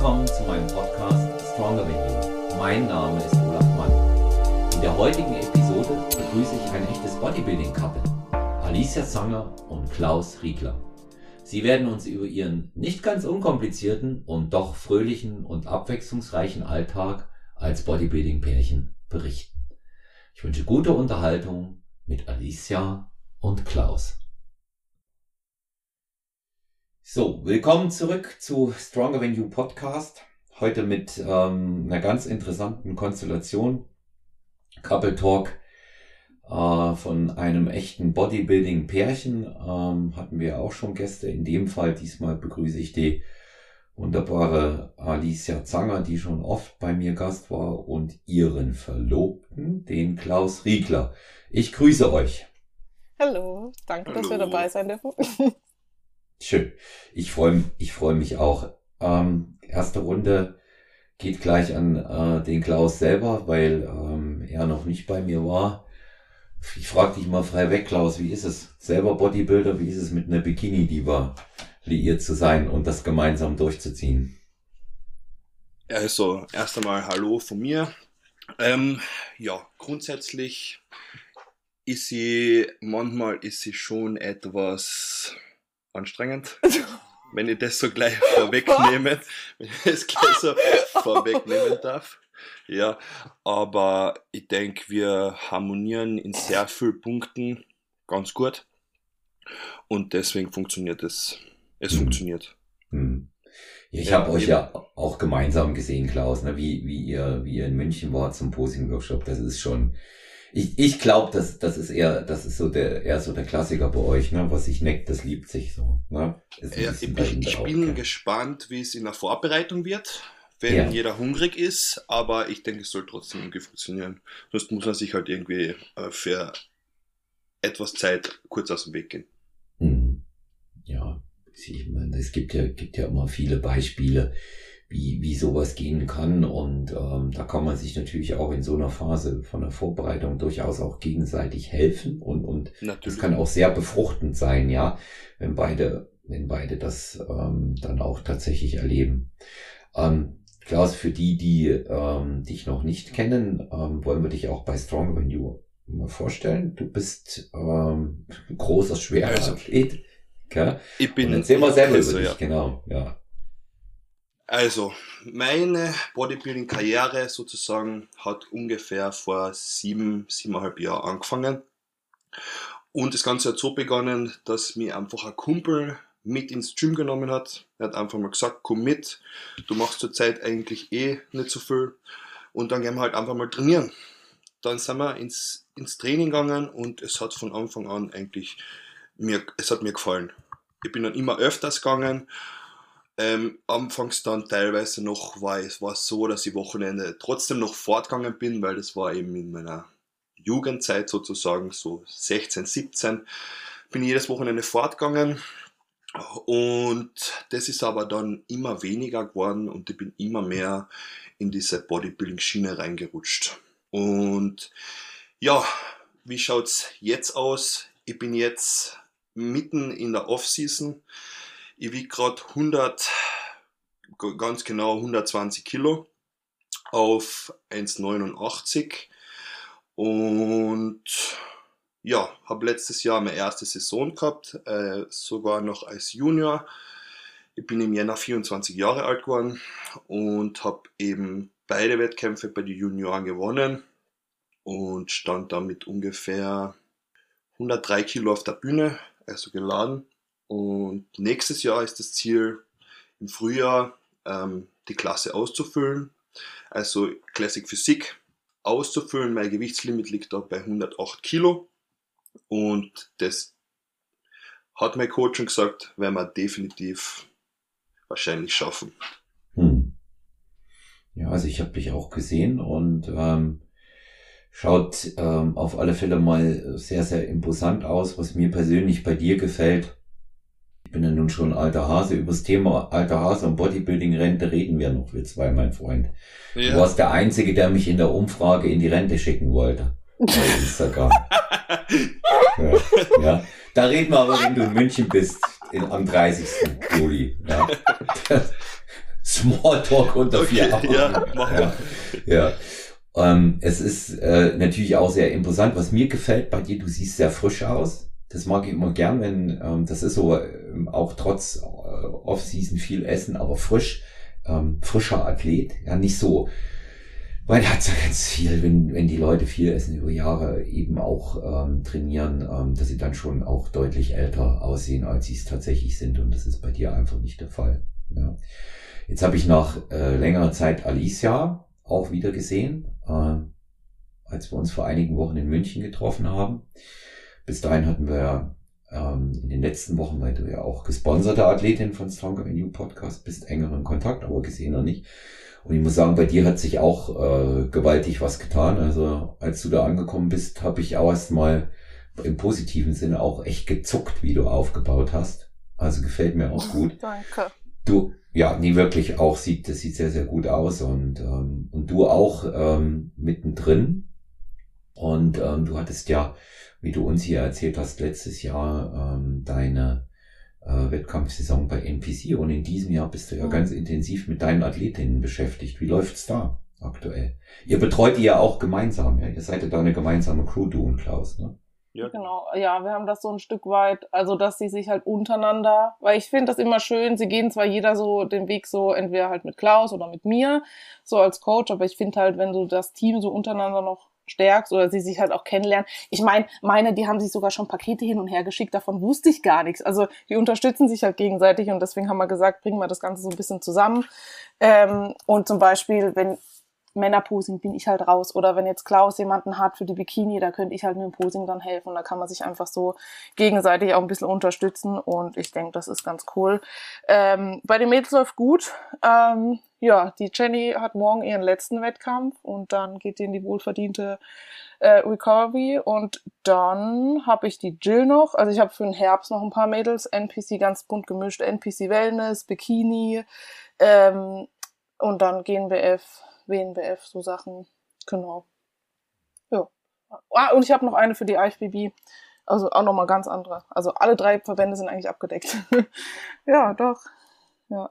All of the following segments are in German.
willkommen zu meinem Podcast Stronger Than You. Mein Name ist Olaf Mann. In der heutigen Episode begrüße ich ein echtes Bodybuilding-Couple, Alicia Zanger und Klaus Riegler. Sie werden uns über ihren nicht ganz unkomplizierten und doch fröhlichen und abwechslungsreichen Alltag als Bodybuilding-Pärchen berichten. Ich wünsche gute Unterhaltung mit Alicia und Klaus. So, willkommen zurück zu Stronger Than You Podcast. Heute mit ähm, einer ganz interessanten Konstellation. Couple Talk äh, von einem echten Bodybuilding-Pärchen. Ähm, hatten wir auch schon Gäste. In dem Fall diesmal begrüße ich die wunderbare Alicia Zanger, die schon oft bei mir Gast war, und ihren Verlobten, den Klaus Riegler. Ich grüße euch. Hallo, danke, Hallo. dass wir dabei sein dürfen. Schön. Ich freue ich freu mich auch. Ähm, erste Runde geht gleich an äh, den Klaus selber, weil ähm, er noch nicht bei mir war. Ich frage dich mal frei weg, Klaus, wie ist es? Selber Bodybuilder, wie ist es mit einer Bikini-Diva liiert zu sein und das gemeinsam durchzuziehen? Also, erst einmal Hallo von mir. Ähm, ja, grundsätzlich ist sie, manchmal ist sie schon etwas anstrengend. wenn ich das so gleich vorwegnehme, wenn ich das gleich so vorwegnehmen darf. Ja, aber ich denke, wir harmonieren in sehr vielen Punkten ganz gut. Und deswegen funktioniert es. Es funktioniert. Mhm. Ja, ich ja, habe euch ja auch gemeinsam gesehen, Klaus, ne, wie, wie, ihr, wie ihr in München wart zum Posing-Workshop. Das ist schon, ich, ich glaube, das, das ist eher, das ist so der, eher so der Klassiker bei euch, ne? Was sich neckt, das liebt sich so. Ne? Ja, ich, bin, ich bin gespannt, wie es in der Vorbereitung wird, wenn ja. jeder hungrig ist, aber ich denke, es soll trotzdem irgendwie funktionieren. Sonst muss man sich halt irgendwie äh, für etwas Zeit kurz aus dem Weg gehen. Mhm. Ja, ich meine, es gibt ja, gibt ja immer viele Beispiele wie, wie sowas gehen kann. Und ähm, da kann man sich natürlich auch in so einer Phase von der Vorbereitung durchaus auch gegenseitig helfen. Und, und das kann auch sehr befruchtend sein, ja, wenn beide, wenn beide das ähm, dann auch tatsächlich erleben. Ähm, Klaus, für die, die ähm, dich noch nicht kennen, ähm, wollen wir dich auch bei Strong When You mal vorstellen. Du bist ähm, großer, schwerer also, Athlet. Okay? Ich bin. Und erzähl mal selber über dich, ja. genau, ja. Also, meine Bodybuilding-Karriere sozusagen hat ungefähr vor sieben, siebeneinhalb Jahren angefangen. Und das Ganze hat so begonnen, dass mir einfach ein Kumpel mit ins Gym genommen hat. Er hat einfach mal gesagt, komm mit, du machst zurzeit eigentlich eh nicht so viel. Und dann gehen wir halt einfach mal trainieren. Dann sind wir ins, ins Training gegangen und es hat von Anfang an eigentlich mir, es hat mir gefallen. Ich bin dann immer öfters gegangen ähm, anfangs dann teilweise noch war es war so, dass ich Wochenende trotzdem noch fortgegangen bin, weil das war eben in meiner Jugendzeit sozusagen, so 16, 17, bin jedes Wochenende fortgegangen. Und das ist aber dann immer weniger geworden und ich bin immer mehr in diese Bodybuilding-Schiene reingerutscht. Und ja, wie schaut's jetzt aus? Ich bin jetzt mitten in der Off-Season. Ich wiege gerade 100, ganz genau 120 Kilo auf 1,89 und ja, habe letztes Jahr meine erste Saison gehabt, äh, sogar noch als Junior. Ich bin im Jänner 24 Jahre alt geworden und habe eben beide Wettkämpfe bei den Junioren gewonnen und stand damit ungefähr 103 Kilo auf der Bühne, also geladen. Und nächstes Jahr ist das Ziel, im Frühjahr ähm, die Klasse auszufüllen, also Classic Physik auszufüllen. Mein Gewichtslimit liegt da bei 108 Kilo. Und das hat mein Coach schon gesagt, werden wir definitiv wahrscheinlich schaffen. Hm. Ja, also ich habe dich auch gesehen und ähm, schaut ähm, auf alle Fälle mal sehr, sehr imposant aus. Was mir persönlich bei dir gefällt, ich bin ja nun schon alter Hase. Über das Thema alter Hase und Bodybuilding-Rente reden wir noch, wir zwei, mein Freund. Ja. Du warst der Einzige, der mich in der Umfrage in die Rente schicken wollte. Bei Instagram. ja, ja. Da reden wir aber, wenn du in München bist, in, am 30. Juli. Ja. Smalltalk unter vier Okay, ja, mach ja. ja. Ähm, es ist äh, natürlich auch sehr imposant. Was mir gefällt bei dir, du siehst sehr frisch aus. Das mag ich immer gern, wenn ähm, das ist so ähm, auch trotz äh, Off-Season viel Essen, aber frisch, ähm, frischer Athlet. Ja, nicht so, weil er hat ja ganz viel, wenn, wenn die Leute viel essen über Jahre eben auch ähm, trainieren, ähm, dass sie dann schon auch deutlich älter aussehen, als sie es tatsächlich sind. Und das ist bei dir einfach nicht der Fall. Ja. Jetzt habe ich nach äh, längerer Zeit Alicia auch wieder gesehen, äh, als wir uns vor einigen Wochen in München getroffen haben. Bis dahin hatten wir ähm, in den letzten Wochen, weil du ja auch gesponserte Athletin von Stronger Than You Podcast bist, engeren Kontakt, aber gesehen noch nicht. Und ich muss sagen, bei dir hat sich auch äh, gewaltig was getan. Also als du da angekommen bist, habe ich auch erst mal im positiven Sinne auch echt gezuckt, wie du aufgebaut hast. Also gefällt mir auch gut. Danke. Du, ja, nie wirklich auch sieht, das sieht sehr, sehr gut aus und, ähm, und du auch ähm, mittendrin. Und ähm, du hattest ja, wie du uns hier erzählt hast, letztes Jahr ähm, deine äh, Wettkampfsaison bei NPC und in diesem Jahr bist du ja Mhm. ganz intensiv mit deinen Athletinnen beschäftigt. Wie läuft's da aktuell? Ihr betreut die ja auch gemeinsam, ja? Ihr seid ja da eine gemeinsame Crew, du und Klaus, ne? Ja, Genau, ja, wir haben das so ein Stück weit, also dass sie sich halt untereinander, weil ich finde das immer schön, sie gehen zwar jeder so den Weg so, entweder halt mit Klaus oder mit mir, so als Coach, aber ich finde halt, wenn du das Team so untereinander noch stärkst oder sie sich halt auch kennenlernen. Ich meine, meine, die haben sich sogar schon Pakete hin und her geschickt, davon wusste ich gar nichts. Also die unterstützen sich halt gegenseitig und deswegen haben wir gesagt, bringen wir das Ganze so ein bisschen zusammen. Ähm, und zum Beispiel, wenn Männerposing bin ich halt raus. Oder wenn jetzt Klaus jemanden hat für die Bikini, da könnte ich halt mit dem Posing dann helfen. Da kann man sich einfach so gegenseitig auch ein bisschen unterstützen und ich denke, das ist ganz cool. Ähm, bei den Mädels läuft gut. Ähm, ja, die Jenny hat morgen ihren letzten Wettkampf und dann geht die in die wohlverdiente äh, Recovery und dann habe ich die Jill noch. Also ich habe für den Herbst noch ein paar Mädels, NPC ganz bunt gemischt, NPC Wellness, Bikini ähm, und dann GNBF, WNBF, so Sachen. Genau. Ja. Ah, und ich habe noch eine für die IFBB. Also auch nochmal ganz andere. Also alle drei Verbände sind eigentlich abgedeckt. ja, doch. Ja.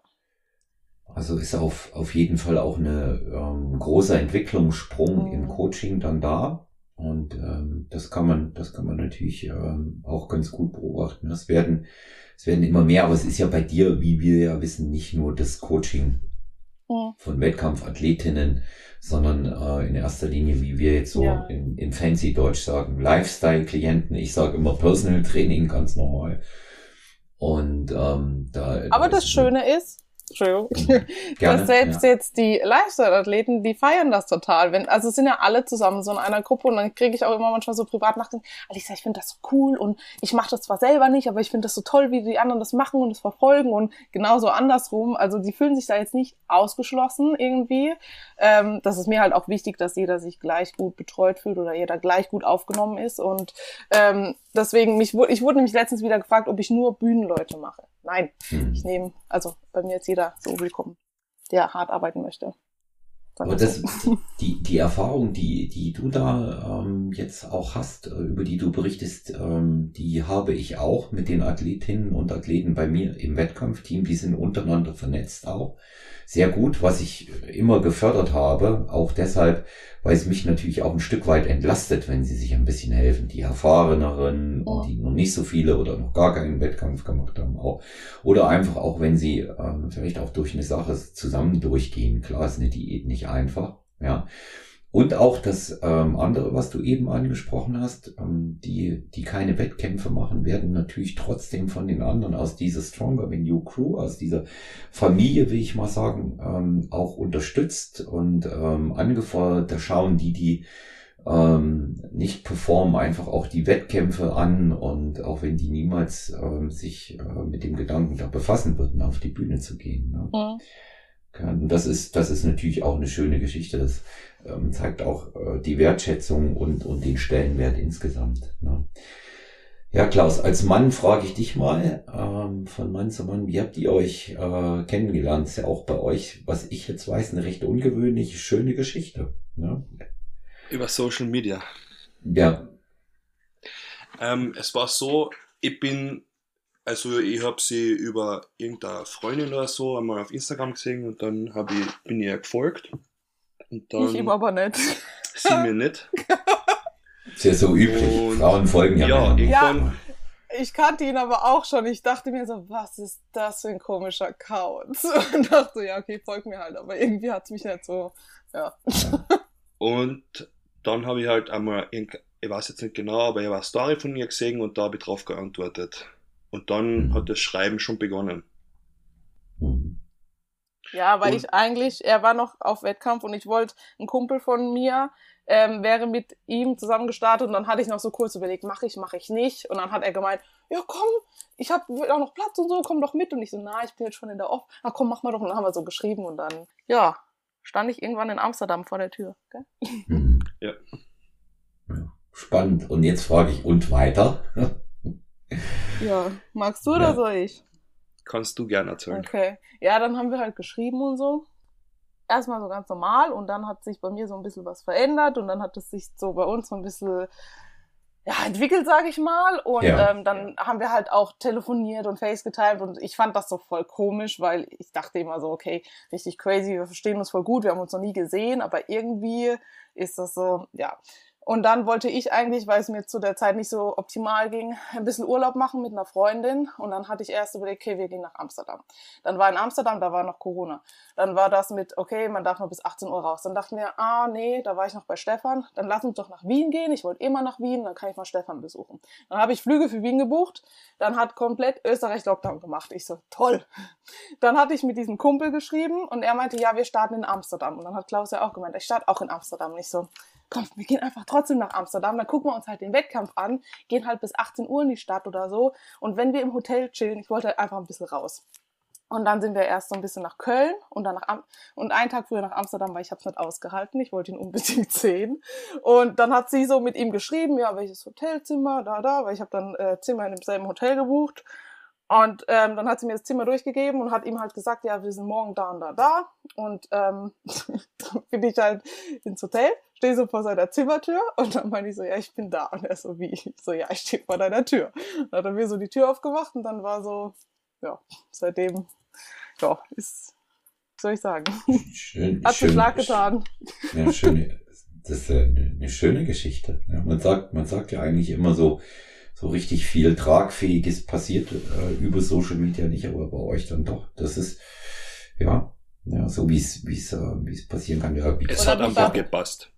Also ist auf, auf jeden Fall auch eine ähm, großer Entwicklungssprung Mhm. im Coaching dann da. Und ähm, das kann man, das kann man natürlich ähm, auch ganz gut beobachten. Es werden, es werden immer mehr, aber es ist ja bei dir, wie wir ja wissen, nicht nur das Coaching Mhm. von Wettkampfathletinnen, sondern äh, in erster Linie, wie wir jetzt so Ja. in, in fancy Deutsch sagen, Lifestyle-Klienten. Ich sage immer Personal Training, ganz normal. Und ähm, da. Aber da das Schöne ist, Entschuldigung, Gerne, dass selbst ja. jetzt die Lifestyle-Athleten, die feiern das total. Wenn, also es sind ja alle zusammen so in einer Gruppe und dann kriege ich auch immer manchmal so Privatnachrichten, Alisa, ich finde das so cool und ich mache das zwar selber nicht, aber ich finde das so toll, wie die anderen das machen und es verfolgen und genauso andersrum. Also die fühlen sich da jetzt nicht ausgeschlossen irgendwie. Ähm, das ist mir halt auch wichtig, dass jeder sich gleich gut betreut fühlt oder jeder gleich gut aufgenommen ist und ähm, deswegen, mich, ich wurde nämlich letztens wieder gefragt, ob ich nur Bühnenleute mache. Nein, Hm. ich nehme, also bei mir ist jeder so willkommen, der hart arbeiten möchte. Aber das, die, die Erfahrung, die, die du da ähm, jetzt auch hast, äh, über die du berichtest, ähm, die habe ich auch mit den Athletinnen und Athleten bei mir im Wettkampfteam. Die sind untereinander vernetzt auch. Sehr gut, was ich immer gefördert habe, auch deshalb, weil es mich natürlich auch ein Stück weit entlastet, wenn sie sich ein bisschen helfen. Die Erfahreneren und die noch nicht so viele oder noch gar keinen Wettkampf gemacht haben auch. Oder einfach auch, wenn sie ähm, vielleicht auch durch eine Sache zusammen durchgehen. Klar ist eine Diät nicht einfach, ja. Und auch das ähm, andere, was du eben angesprochen hast, ähm, die, die keine Wettkämpfe machen, werden natürlich trotzdem von den anderen aus dieser Stronger Than You Crew, aus dieser Familie, will ich mal sagen, ähm, auch unterstützt und ähm, angefordert. Da schauen die, die ähm, nicht performen, einfach auch die Wettkämpfe an und auch wenn die niemals ähm, sich äh, mit dem Gedanken da befassen würden, auf die Bühne zu gehen. Ne? Mhm. Kann. Das ist, das ist natürlich auch eine schöne Geschichte. Das ähm, zeigt auch äh, die Wertschätzung und, und den Stellenwert insgesamt. Ne? Ja, Klaus, als Mann frage ich dich mal, ähm, von Mann zu Mann, wie habt ihr euch äh, kennengelernt? ist ja auch bei euch, was ich jetzt weiß, eine recht ungewöhnliche, schöne Geschichte. Ne? Über Social Media. Ja, Ähm, es war so, ich bin Also ich habe sie über irgendeine Freundin oder so einmal auf Instagram gesehen und dann hab ich, bin ich ihr gefolgt. Und dann Ich ihm aber nicht. sie mir nicht. Ist ja so üblich. Und- Frauen folgen ja, Ja, irgendwann, Ich kannte ihn aber auch schon. Ich dachte mir so, was ist das für ein komischer Account? Und dachte so, ja, okay, folg mir halt. Aber irgendwie hat's mich nicht so, ja. Und dann habe ich halt einmal, ich weiß jetzt nicht genau, aber ich habe eine Story von ihr gesehen und da habe ich drauf geantwortet. Und dann Mhm. hat das Schreiben schon begonnen. Ja, weil Und- ich eigentlich, er war noch auf Wettkampf und ich wollte, ein Kumpel von mir ähm, wäre mit ihm zusammen gestartet und dann hatte ich noch so kurz überlegt, mache ich, mache ich nicht. Und dann hat er gemeint, ja komm, ich habe auch noch Platz und so, komm doch mit. Und ich so, na, ich bin jetzt schon in der Off. Na komm, mach mal doch. Und dann haben wir so geschrieben und dann, ja, stand ich irgendwann in Amsterdam vor der Tür. Gell? Mhm. Ja. ja. Spannend. Und jetzt frage ich, und weiter? Ja, magst du Ja. oder soll ich? Kannst du gerne erzählen. Okay. Ja, dann haben wir halt geschrieben und so. Erstmal so ganz normal und dann hat sich bei mir so ein bisschen was verändert und dann hat es sich so bei uns so ein bisschen ja, entwickelt, sage ich mal. Und Ja. ähm, dann haben wir halt auch telefoniert und Face geteilt und ich fand das so voll komisch, weil ich dachte immer so, okay, richtig crazy, wir verstehen uns voll gut, wir haben uns noch nie gesehen, aber irgendwie ist das so, ja. Und dann wollte ich eigentlich, weil es mir zu der Zeit nicht so optimal ging, ein bisschen Urlaub machen mit einer Freundin. Und dann hatte ich erst überlegt, okay, wir gehen nach Amsterdam. Dann war in Amsterdam, da war noch Corona. Dann war das mit, okay, man darf nur bis 18 Uhr raus. Dann dachten wir, ah, nee, da war ich noch bei Stefan. Dann lass uns doch nach Wien gehen. Ich wollte immer nach Wien, dann kann ich mal Stefan besuchen. Dann habe ich Flüge für Wien gebucht. Dann hat komplett Österreich Lockdown gemacht. Ich so, toll. Dann hatte ich mit diesem Kumpel geschrieben und er meinte, ja, wir starten in Amsterdam. Und dann hat Klaus ja auch gemeint, ich starte auch in Amsterdam. Und ich so, komm, wir gehen einfach trotzdem nach Amsterdam, dann gucken wir uns halt den Wettkampf an, gehen halt bis 18 Uhr in die Stadt oder so. Und wenn wir im Hotel chillen, ich wollte halt einfach ein bisschen raus. Und dann sind wir erst so ein bisschen nach Köln und dann nach Am und einen Tag früher nach Amsterdam, weil ich habe es nicht ausgehalten. Ich wollte ihn unbedingt sehen. Und dann hat sie so mit ihm geschrieben, ja, welches Hotelzimmer, da, da, weil ich habe dann äh, Zimmer in demselben Hotel gebucht. Und ähm, dann hat sie mir das Zimmer durchgegeben und hat ihm halt gesagt, ja, wir sind morgen da und da, da. Und ähm, dann bin ich halt ins Hotel, stehe so vor seiner Zimmertür und dann meine ich so, ja, ich bin da. Und er so, wie? Ich so, ja, ich stehe vor deiner Tür. Dann hat er mir so die Tür aufgemacht und dann war so, ja, seitdem, ja, ist, soll ich sagen, Schön, hat schön, Beschlag getan. Ja, schöne, das ist eine, eine schöne Geschichte. Ja, man sagt, man sagt ja eigentlich immer so, so richtig viel Tragfähiges passiert äh, über Social Media nicht, aber bei euch dann doch. Das ist, ja, ja, so wie es, wie es, äh, wie es passieren kann. Ja, wie, Es hat einfach gepasst.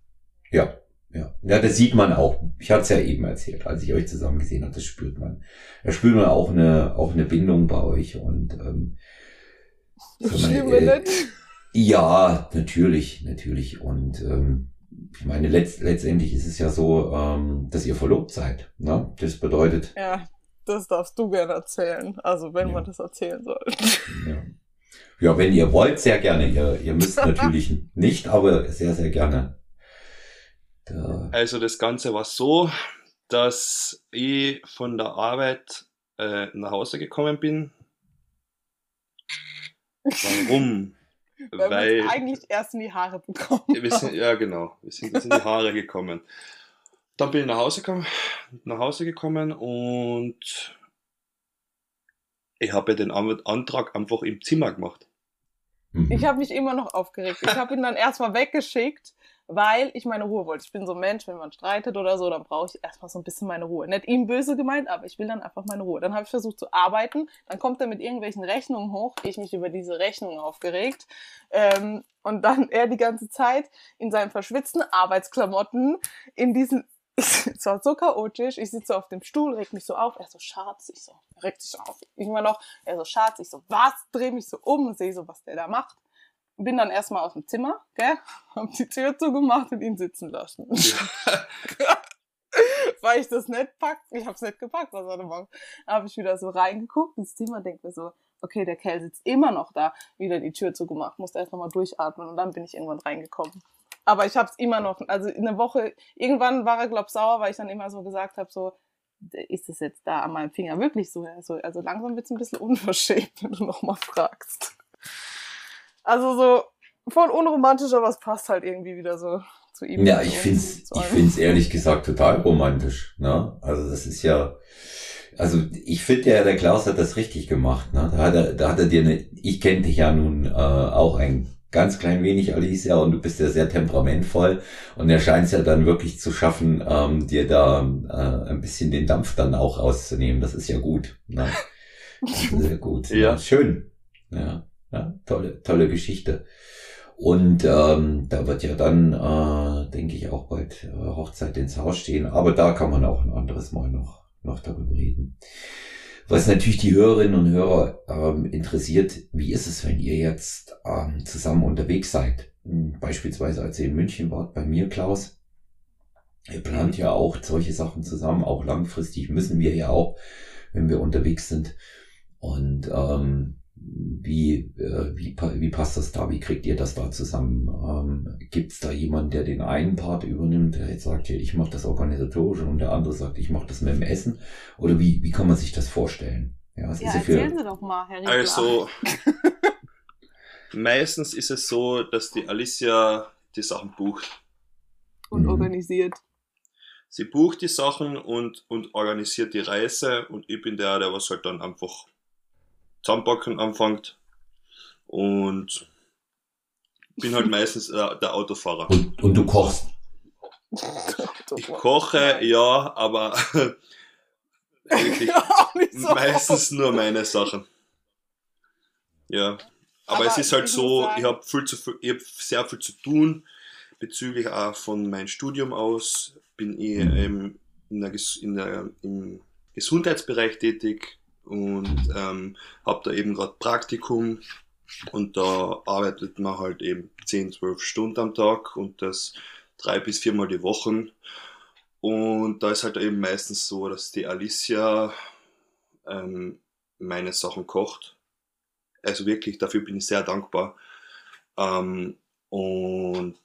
ja, ja. Ja, das sieht man auch. Ich hatte es ja eben erzählt, als ich euch zusammen gesehen habe, das spürt man. Da spürt man auch eine, auch eine Bindung bei euch und, ähm, Das stimmt äh, nicht. Ja, natürlich, natürlich. Und ähm, ich meine, letzt, letztendlich ist es ja so, ähm, dass ihr verlobt seid. Ne? Das bedeutet, Ja, das darfst du gerne erzählen. Also, wenn Ja. man das erzählen soll. ja. ja, wenn ihr wollt, sehr gerne. Ihr, ihr müsst natürlich nicht, aber sehr, sehr gerne. Da, Also das Ganze war so, dass ich von der Arbeit äh, nach Hause gekommen bin. Warum? Weil, Weil man es eigentlich erst in die Haare bekommen wir sind, ja genau, wir sind jetzt in die Haare gekommen. Dann bin ich nach Hause gekommen, nach Hause gekommen und ich habe den An- Antrag einfach im Zimmer gemacht. mhm. Ich habe mich immer noch aufgeregt. Ich habe ihn dann erstmal weggeschickt, weil ich meine Ruhe wollte. Ich bin so ein Mensch, wenn man streitet oder so, dann brauche ich erstmal so ein bisschen meine Ruhe. Nicht ihm böse gemeint, aber ich will dann einfach meine Ruhe. Dann habe ich versucht zu arbeiten, dann kommt er mit irgendwelchen Rechnungen hoch, ich mich über diese Rechnungen aufgeregt. Ähm, und dann er die ganze Zeit in seinen verschwitzten Arbeitsklamotten in diesen es war so chaotisch. Ich sitze auf dem Stuhl, reg mich so auf. Er so, Schatz, ich so, regt sich auf. Irgendwann noch, er so, Schatz, ich so, was? Dreh mich so um und sehe so, was der da macht. Bin dann erstmal aus dem Zimmer, gell? Hab die Tür zugemacht und ihn sitzen lassen. Weil ich das nicht packt. Ich hab's nicht gepackt, was er da macht. Habe ich wieder so reingeguckt ins Zimmer, denk mir so, okay, der Kerl sitzt immer noch da. Wieder die Tür zugemacht, musste erst nochmal durchatmen und dann bin ich irgendwann reingekommen. Aber ich hab's immer noch, also in der Woche, irgendwann war er, glaub sauer, weil ich dann immer so gesagt habe, so, ist es jetzt da an meinem Finger wirklich so? Also, also langsam wird's ein bisschen unverschämt, wenn du nochmal fragst. Also so voll unromantisch, aber es passt halt irgendwie wieder so zu ihm. Ja, ich find's, ich find's ehrlich gesagt total romantisch. Ne? Also das ist ja, Also ich finde ja, der Klaus hat das richtig gemacht. Ne? Da, hat er, da hat er dir eine, ich kenne dich ja nun äh, auch ein ganz klein wenig, Alicia, und du bist ja sehr temperamentvoll und er scheint es ja dann wirklich zu schaffen, ähm, dir da äh, ein bisschen den Dampf dann auch rauszunehmen. Das ist ja gut. Ne? Sehr gut. ja. ja. Schön. Ja, ja, tolle, tolle Geschichte. Und ähm, da wird ja dann, äh, denke ich, auch bald äh, Hochzeit ins Haus stehen. Aber da kann man auch ein anderes Mal noch, noch darüber reden. Was natürlich die Hörerinnen und Hörer ähm, interessiert, wie ist es, wenn ihr jetzt ähm, zusammen unterwegs seid? Hm, beispielsweise als ihr in München wart, bei mir, Klaus. Ihr plant ja auch solche Sachen zusammen, auch langfristig müssen wir ja auch, wenn wir unterwegs sind. Und ähm, wie, äh, wie, wie passt das da? Wie kriegt ihr das da zusammen? Ähm, Gibt es da jemanden, der den einen Part übernimmt, der jetzt sagt, ich mache das Organisatorische und der andere sagt, ich mache das mit dem Essen? Oder wie, wie kann man sich das vorstellen? Ja, was ja, ist erzählen für... Sie doch mal, Herr Riegler. Also, meistens ist es so, dass die Alicia die Sachen bucht. Und mhm. organisiert. Sie bucht die Sachen und, und organisiert die Reise und ich bin der, der was halt dann einfach zusammenpacken anfängt. Und bin halt meistens äh, der Autofahrer. Und, und du kochst? Ich koche, ja, aber eigentlich so meistens nur meine Sachen. Ja. Aber, aber es ist halt so, sagen, ich habe viel zu ich hab sehr viel zu tun bezüglich auch von meinem Studium aus. Bin ich ähm, in der, in der, im Gesundheitsbereich tätig, und ähm, habe da eben gerade Praktikum und da arbeitet man halt eben 10, 12 Stunden am Tag und das drei bis viermal die Woche. Und da ist halt eben meistens so, dass die Alicia ähm, meine Sachen kocht. Also wirklich, dafür bin ich sehr dankbar. Ähm, und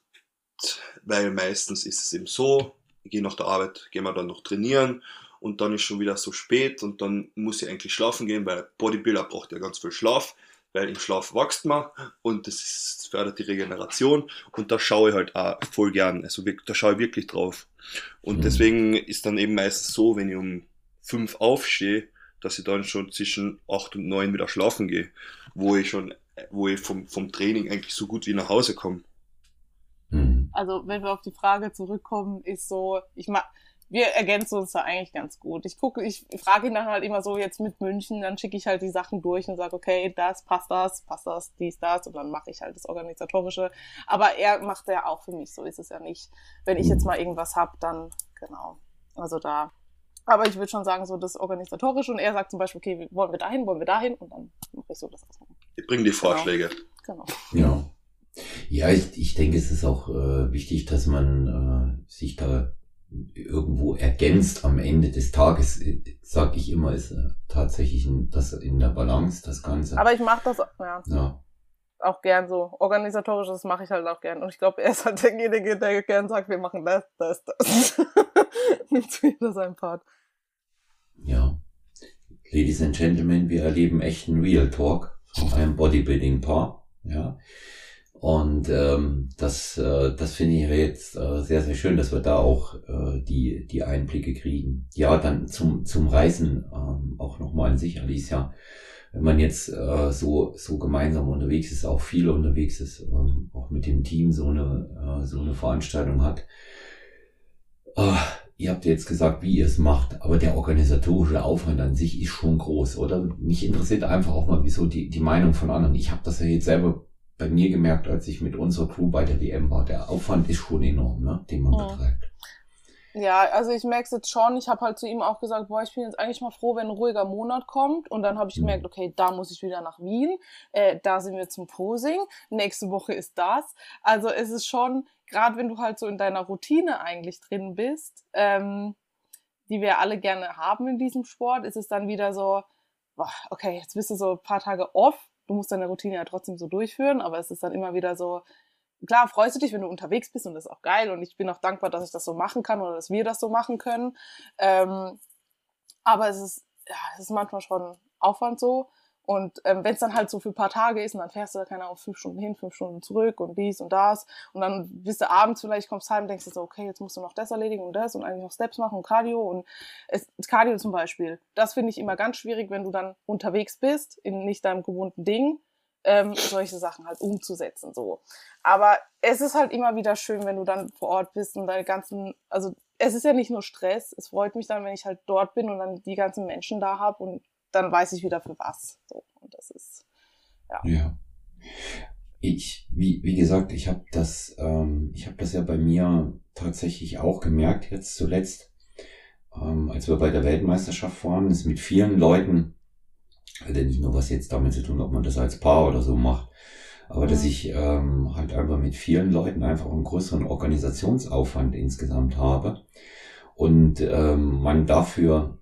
weil meistens ist es eben so, ich gehe nach der Arbeit, gehen wir dann noch trainieren und dann ist schon wieder so spät und dann muss ich eigentlich schlafen gehen, weil Bodybuilder braucht ja ganz viel Schlaf, weil im Schlaf wächst man und das, ist, das fördert die Regeneration und da schaue ich halt auch voll gern, also da schaue ich wirklich drauf. Und mhm. deswegen ist dann eben meistens so, wenn ich um fünf aufstehe, dass ich dann schon zwischen acht und neun wieder schlafen gehe, wo ich schon, wo ich vom, vom Training eigentlich so gut wie nach Hause komme. Mhm. Also wenn wir auf die Frage zurückkommen, ist so, ich mag, wir ergänzen uns da eigentlich ganz gut. Ich gucke, ich frage ihn dann halt immer so jetzt mit München, dann schicke ich halt die Sachen durch und sage, okay, das passt das, passt das, dies, das und dann mache ich halt das Organisatorische. Aber er macht ja auch für mich, so ist es ja nicht. Wenn ich jetzt mal irgendwas hab, dann genau. Also da. Aber ich würde schon sagen, so das Organisatorische und er sagt zum Beispiel, okay, wollen wir dahin, wollen wir dahin und dann mache ich so das ausmachen. Ich bringe die Vorschläge. Genau. genau. Ja. Ja, ich, ich denke, es ist auch äh, wichtig, dass man äh, sich da irgendwo ergänzt am Ende des Tages, äh, sag ich immer, ist äh, tatsächlich das in der Balance, das Ganze. Aber ich mache das ja, ja. auch gern so. Organisatorisch, das mache ich halt auch gern. Und ich glaube, er ist halt derjenige, der gern sagt, wir machen das, das, das. Nimmt jeder sein Part. Ja. Ladies and Gentlemen, wir erleben echten Real Talk von einem Bodybuilding-Paar. Ja. Und ähm, das, äh, das finde ich jetzt äh, sehr, sehr schön, dass wir da auch äh, die, die Einblicke kriegen. Ja, dann zum, zum Reisen ähm, auch nochmal an sich, Alicia. Wenn man jetzt äh, so, so gemeinsam unterwegs ist, auch viel unterwegs ist, ähm, auch mit dem Team so eine, äh, so eine Veranstaltung hat. Äh, ihr habt jetzt gesagt, wie ihr es macht, aber der organisatorische Aufwand an sich ist schon groß, oder? Mich interessiert einfach auch mal, wieso die, die Meinung von anderen. Ich habe das ja jetzt selber bei mir gemerkt, als ich mit unserer Crew bei der WM war. Der Aufwand ist schon enorm, ne, den man mhm. betreibt. Ja, also ich merke es jetzt schon. Ich habe halt zu ihm auch gesagt, boah, ich bin jetzt eigentlich mal froh, wenn ein ruhiger Monat kommt. Und dann habe ich mhm. gemerkt, okay, da muss ich wieder nach Wien. Äh, da sind wir zum Posing. Nächste Woche ist das. Also es ist schon, gerade wenn du halt so in deiner Routine eigentlich drin bist, ähm, die wir alle gerne haben in diesem Sport, ist es dann wieder so, boah, okay, jetzt bist du so ein paar Tage off du musst deine Routine ja trotzdem so durchführen, aber es ist dann immer wieder so, klar freust du dich, wenn du unterwegs bist und das ist auch geil und ich bin auch dankbar, dass ich das so machen kann oder dass wir das so machen können. Ähm, aber es ist, ja, es ist manchmal schon Aufwand so Und ähm, wenn es dann halt so für ein paar Tage ist und dann fährst du da keine Ahnung, fünf Stunden hin, fünf Stunden zurück und dies und das und dann bist du abends vielleicht, kommst heim, denkst du so, okay, jetzt musst du noch das erledigen und das und eigentlich noch Steps machen und Cardio und es, Cardio zum Beispiel. Das finde ich immer ganz schwierig, wenn du dann unterwegs bist, in nicht deinem gewohnten Ding, ähm, solche Sachen halt umzusetzen so. Aber es ist halt immer wieder schön, wenn du dann vor Ort bist und deine ganzen, also es ist ja nicht nur Stress, es freut mich dann, wenn ich halt dort bin und dann die ganzen Menschen da habe und dann weiß ich wieder für was. So, und das ist, ja. Ja. Ich, wie, wie gesagt, ich habe das, ähm, ich habe das ja bei mir tatsächlich auch gemerkt, jetzt zuletzt, ähm, als wir bei der Weltmeisterschaft waren, ist mit vielen Leuten, ja nicht nur was jetzt damit zu tun, ob man das als Paar oder so macht, aber dass Mhm. ich ähm, halt einfach mit vielen Leuten einfach einen größeren Organisationsaufwand insgesamt habe und ähm, man dafür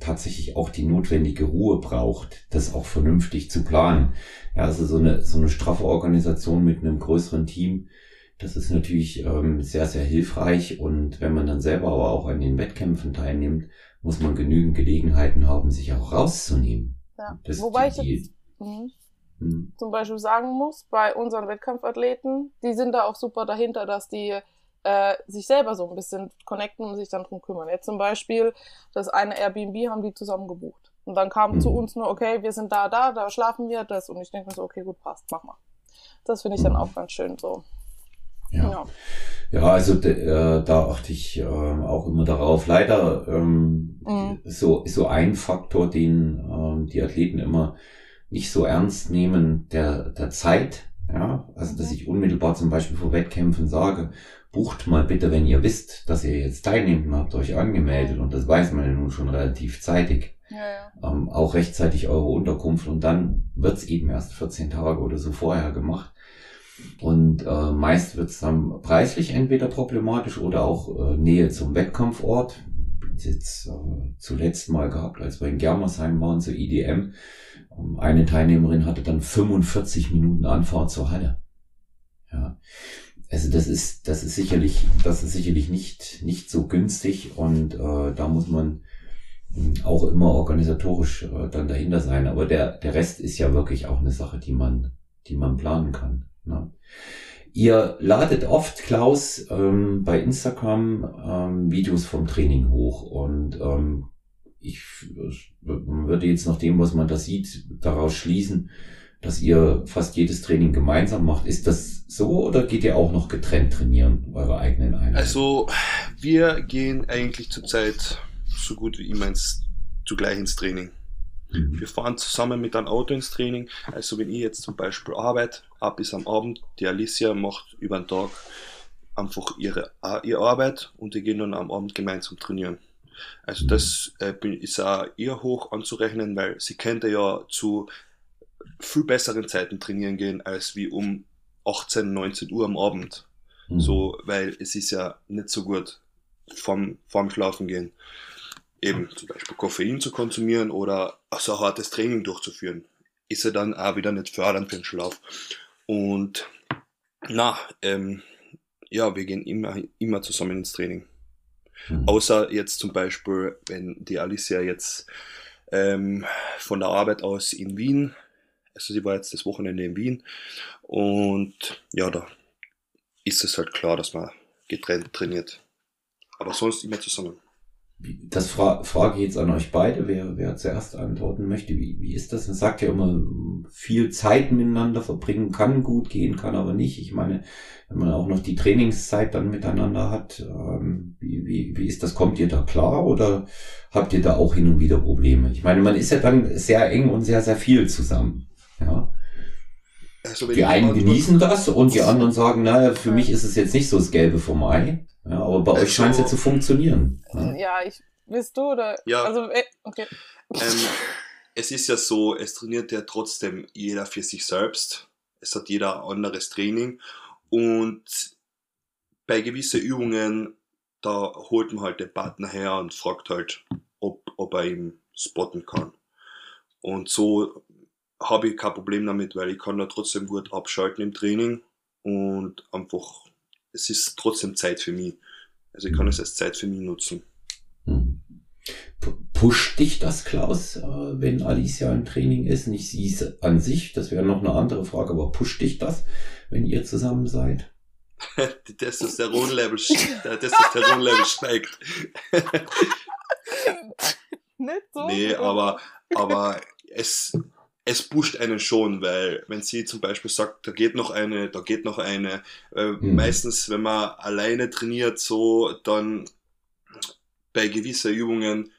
tatsächlich auch die notwendige Ruhe braucht, das auch vernünftig zu planen. Ja, also so eine, so eine straffe Organisation mit einem größeren Team, das ist natürlich ähm, sehr, sehr hilfreich und wenn man dann selber aber auch an den Wettkämpfen teilnimmt, muss man genügend Gelegenheiten haben, sich auch rauszunehmen. ja. Das Wobei ich die, jetzt mhm. hm, zum Beispiel sagen muss, bei unseren Wettkampfathleten, die sind da auch super dahinter, dass die äh, sich selber so ein bisschen connecten und sich dann drum kümmern. Jetzt zum Beispiel, das eine Airbnb haben die zusammen gebucht. Und dann kam Mhm. zu uns nur, okay, wir sind da, da, da schlafen wir, das. Und ich denke mir so, okay, gut, passt, mach mal. Das finde ich dann auch ganz schön so. ja. Ja. Ja, also äh, da achte ich äh, auch immer darauf. Leider ähm, Mhm. so so ein Faktor, den ähm, die Athleten immer nicht so ernst nehmen, der der Zeit. Ja, also dass Mhm. ich unmittelbar zum Beispiel vor Wettkämpfen sage, bucht mal bitte, wenn ihr wisst, dass ihr jetzt teilnehmt und habt euch angemeldet und das weiß man ja nun schon relativ zeitig, Ja, ja. ähm, auch rechtzeitig eure Unterkunft und dann wird's eben erst 14 Tage oder so vorher gemacht. Und äh, meist wird's dann preislich entweder problematisch oder auch äh, Nähe zum Wettkampfort. Jetzt äh, zuletzt mal gehabt, als wir in Germersheim waren, zur IDM. Eine Teilnehmerin hatte dann 45 Minuten Anfahrt zur Halle. Ja. Also das ist, das ist sicherlich, das ist sicherlich nicht, nicht so günstig und äh, da muss man auch immer organisatorisch äh, dann dahinter sein. Aber der, der Rest ist ja wirklich auch eine Sache, die man, die man planen kann. Ne? Ihr ladet oft, Klaus, ähm, bei Instagram ähm, Videos vom Training hoch und ähm, ich würde jetzt nach dem, was man da sieht, daraus schließen, dass ihr fast jedes Training gemeinsam macht. Ist das so oder geht ihr auch noch getrennt trainieren, eure eigenen Einheiten? Also, wir gehen eigentlich zurzeit so gut wie immer ins, zugleich ins Training. Mhm. Wir fahren zusammen mit einem Auto ins Training. Also wenn ich jetzt zum Beispiel arbeite, ab bis am Abend, die Alicia macht über den Tag einfach ihre, ihre Arbeit und die gehen dann am Abend gemeinsam trainieren. Also das äh, ist auch ihr hoch anzurechnen, weil sie könnte ja zu viel besseren Zeiten trainieren gehen, als wie um 18, 19 Uhr am Abend. Mhm. So, weil es ist ja nicht so gut vorm, vorm Schlafen gehen. Eben zum Beispiel Koffein zu konsumieren oder so ein hartes Training durchzuführen. Ist ja dann auch wieder nicht fördernd für den Schlaf. Und na, ähm, ja, wir gehen immer, immer zusammen ins Training. Mhm. Außer jetzt zum Beispiel, wenn die Alicia jetzt ähm, von der Arbeit aus in Wien, also sie war jetzt das Wochenende in Wien und ja, da ist es halt klar, dass man getrennt trainiert. Aber sonst immer zusammen. Das fra frage ich jetzt an euch beide, wer, wer zuerst antworten möchte. Wie, wie ist das? Man sagt ja immer, viel Zeit miteinander verbringen kann gut gehen, kann aber nicht. Ich meine, wenn man auch noch die Trainingszeit dann miteinander hat, ähm, wie, wie, wie ist das? Kommt ihr da klar oder habt ihr da auch hin und wieder Probleme? Ich meine, man ist ja dann sehr eng und sehr, sehr viel zusammen. Ja. Also Die einen genießen das und die anderen sagen, naja, für mich ist es jetzt nicht so das Gelbe vom Ei. Ja, aber bei euch Also- scheint es ja zu funktionieren. Ja. Ja, ich, bist du oder? Ja. Also, äh, okay. Ähm, es ist ja so, es trainiert ja trotzdem jeder für sich selbst. Es hat jeder ein anderes Training. Und bei gewissen Übungen, da holt man halt den Partner her und fragt halt, ob, ob er ihn spotten kann. Und so habe ich kein Problem damit, weil ich kann da trotzdem gut abschalten im Training und einfach, es ist trotzdem Zeit für mich. Also ich kann es als Zeit für mich nutzen. Hm. P- pusht dich das, Klaus, äh, wenn Alicia im Training ist? Nicht sie an sich, das wäre noch eine andere Frage, aber pusht dich das, wenn ihr zusammen seid? Die Testosteronlevel, der Testosteronlevel steigt. Nicht so? Nee, aber, aber es, es pusht einen schon, weil wenn sie zum Beispiel sagt, da geht noch eine, da geht noch eine, äh, Mhm. meistens, wenn man alleine trainiert, so, dann bei gewissen Übungen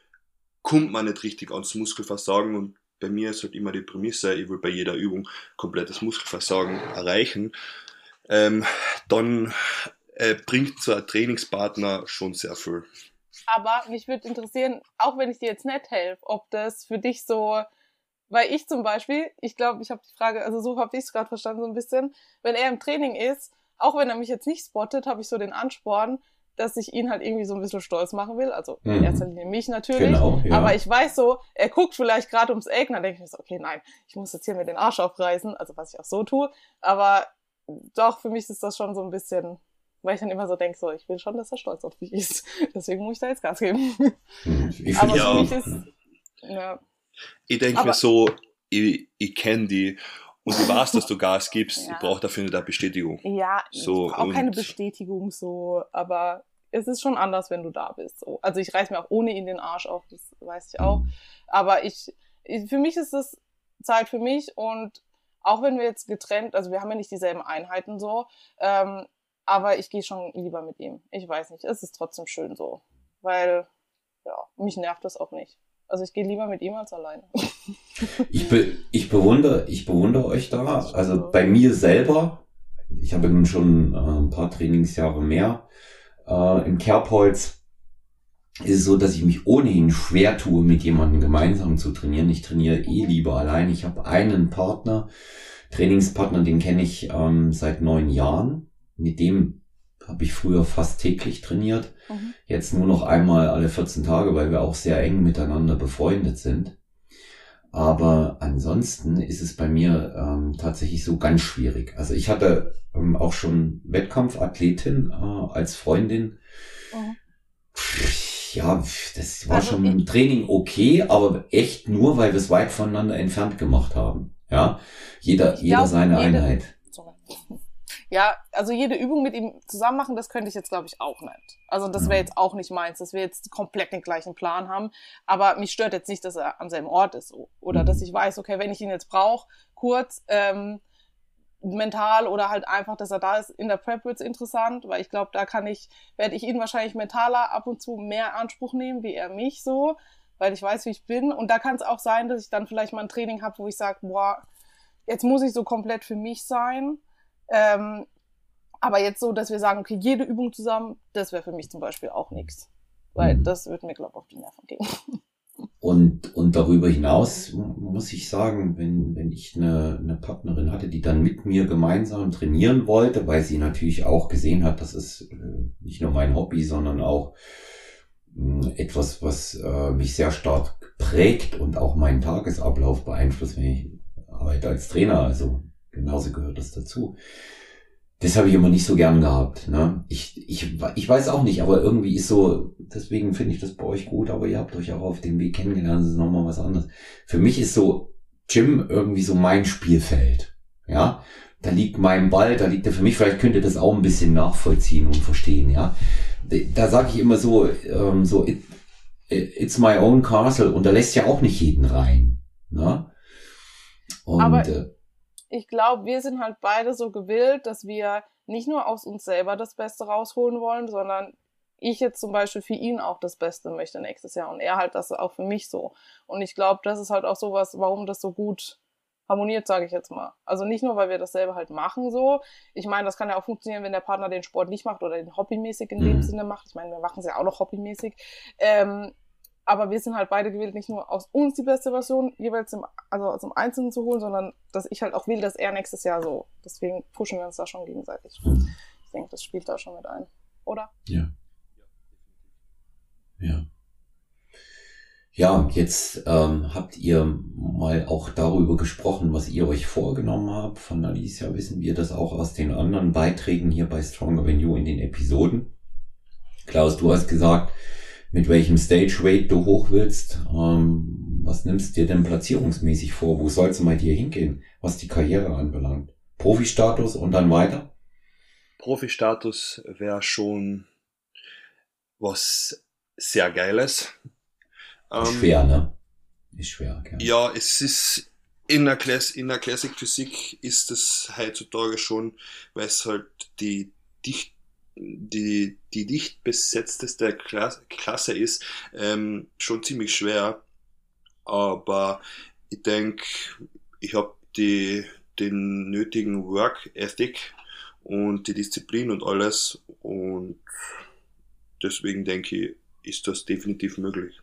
kommt man nicht richtig ans Muskelversagen und bei mir ist halt immer die Prämisse, ich will bei jeder Übung komplettes Muskelversagen erreichen, ähm, dann äh, bringt so ein Trainingspartner schon sehr viel. Aber mich würde interessieren, auch wenn ich dir jetzt nicht helfe, ob das für dich so, weil ich zum Beispiel, ich glaube, ich habe die Frage, also so habe ich es gerade verstanden so ein bisschen, wenn er im Training ist, auch wenn er mich jetzt nicht spottet, habe ich so den Ansporn, dass ich ihn halt irgendwie so ein bisschen stolz machen will. Also in Mhm. erster Linie mich natürlich. Genau, ja. Aber ich weiß so, er guckt vielleicht gerade ums Eck, und dann denke ich mir so, okay, nein, ich muss jetzt hier mir den Arsch aufreißen, also was ich auch so tue. Aber doch, für mich ist das schon so ein bisschen, weil ich dann immer so denke, so, ich will schon, dass er stolz auf mich ist. Deswegen muss ich da jetzt Gas geben. Hm, Ich Aber für mich ist, ja, Ich denke mir so, ich, ich kenne die und du weißt, dass du Gas gibst, Ja. ich brauche dafür nicht eine Bestätigung. ja So, ich brauche keine Bestätigung so, aber es ist schon anders, wenn du da bist. So. Also ich reiß mir auch ohne ihn den Arsch auf, das weiß ich auch. Aber ich, ich für mich ist das Zeit für mich und auch wenn wir jetzt getrennt, also wir haben ja nicht dieselben Einheiten so, ähm, aber ich gehe schon lieber mit ihm. Ich weiß nicht, es ist trotzdem schön so, weil ja, mich nervt das auch nicht. Also ich gehe lieber mit ihm als alleine. Ich, be, ich bewundere, ich bewundere euch da. Also bei mir selber, ich habe nun schon äh, ein paar Trainingsjahre mehr äh, im Kerbholz, ist es so, dass ich mich ohnehin schwer tue, mit jemandem gemeinsam zu trainieren. Ich trainiere eh lieber allein. Ich habe einen Partner, Trainingspartner, den kenne ich ähm, seit neun Jahren. Mit dem habe ich früher fast täglich trainiert. Mhm. Jetzt nur noch einmal alle 14 Tage, weil wir auch sehr eng miteinander befreundet sind. Aber ansonsten ist es bei mir ähm, tatsächlich so ganz schwierig. Also ich hatte ähm, auch schon Wettkampfathletin äh, als Freundin. Mhm. Ja, das war Also schon im Training okay, aber echt nur, weil wir es weit voneinander entfernt gemacht haben. Ja, jeder, jeder glaub, seine jede- Einheit. Sorry. Ja, also jede Übung mit ihm zusammen machen, das könnte ich jetzt, glaube ich, auch nicht. Also das wäre Ja. jetzt auch nicht meins, dass wir jetzt komplett den gleichen Plan haben. Aber mich stört jetzt nicht, dass er am selben Ort ist. so. Oder Mhm. dass ich weiß, okay, wenn ich ihn jetzt brauche, kurz, ähm, mental oder halt einfach, dass er da ist, in der Prep wird's interessant, weil ich glaube, da kann ich, werde ich ihn wahrscheinlich mentaler ab und zu mehr Anspruch nehmen, wie er mich so, weil ich weiß, wie ich bin. Und da kann es auch sein, dass ich dann vielleicht mal ein Training habe, wo ich sage, boah, jetzt muss ich so komplett für mich sein. Ähm, aber jetzt so, dass wir sagen, okay, jede Übung zusammen, das wäre für mich zum Beispiel auch nichts. Weil Mhm. das würde mir, glaube ich, auf die Nerven gehen. Und, und darüber hinaus muss ich sagen, wenn, wenn ich eine, eine Partnerin hatte, die dann mit mir gemeinsam trainieren wollte, weil sie natürlich auch gesehen hat, das ist äh, nicht nur mein Hobby, sondern auch mh, etwas, was äh, mich sehr stark prägt und auch meinen Tagesablauf beeinflusst, wenn ich arbeite als Trainer, also genauso gehört das dazu. Das habe ich immer nicht so gern gehabt. Ne? Ich, ich, ich weiß auch nicht, aber irgendwie ist so, deswegen finde ich das bei euch gut, aber ihr habt euch auch auf dem Weg kennengelernt, das ist nochmal was anderes. Für mich ist so Gym irgendwie so mein Spielfeld. Ja, da liegt mein Ball, da liegt er für mich, vielleicht könnt ihr das auch ein bisschen nachvollziehen und verstehen, ja. Da sage ich immer so, ähm, so, it, it's my own castle und da lässt ja auch nicht jeden rein. Ne? Und Aber- äh, ich glaube, wir sind halt beide so gewillt, dass wir nicht nur aus uns selber das Beste rausholen wollen, sondern ich jetzt zum Beispiel für ihn auch das Beste möchte nächstes Jahr und er halt das auch für mich so. Und ich glaube, das ist halt auch sowas, warum das so gut harmoniert, sage ich jetzt mal. Also nicht nur, weil wir dasselbe halt machen so. Ich meine, das kann ja auch funktionieren, wenn der Partner den Sport nicht macht oder den hobbymäßig in dem Mhm. Sinne macht. Ich meine, wir machen es ja auch noch hobbymäßig. Ähm, aber wir sind halt beide gewillt, nicht nur aus uns die beste Version jeweils im, also dem Einzelnen zu holen, sondern dass ich halt auch will, dass er nächstes Jahr so. Deswegen pushen wir uns da schon gegenseitig. Mhm. Ich denke, das spielt da schon mit ein. Oder? Ja. Ja. Ja, jetzt ähm, habt ihr mal auch darüber gesprochen, was ihr euch vorgenommen habt. Von Alicia wissen wir das auch aus den anderen Beiträgen hier bei Stronger Than You in den Episoden. Klaus, du hast gesagt, mit welchem Stage Weight du hoch willst. Ähm, was nimmst du dir denn platzierungsmäßig vor? Wo soll es mal dir hingehen, was die Karriere anbelangt? Profi-Status und dann weiter? Profi-Status wäre schon was sehr Geiles. Ähm, schwer, ne? Ist schwer, gell? Ja, es ist in der, Class in der Classic Physik ist es heutzutage schon, weil es halt die dicht die, die dicht besetzteste Klasse ist, ähm, schon ziemlich schwer. Aber ich denke, ich habe die, den nötigen Work Ethic und die Disziplin und alles. Und deswegen denke ich, ist das definitiv möglich.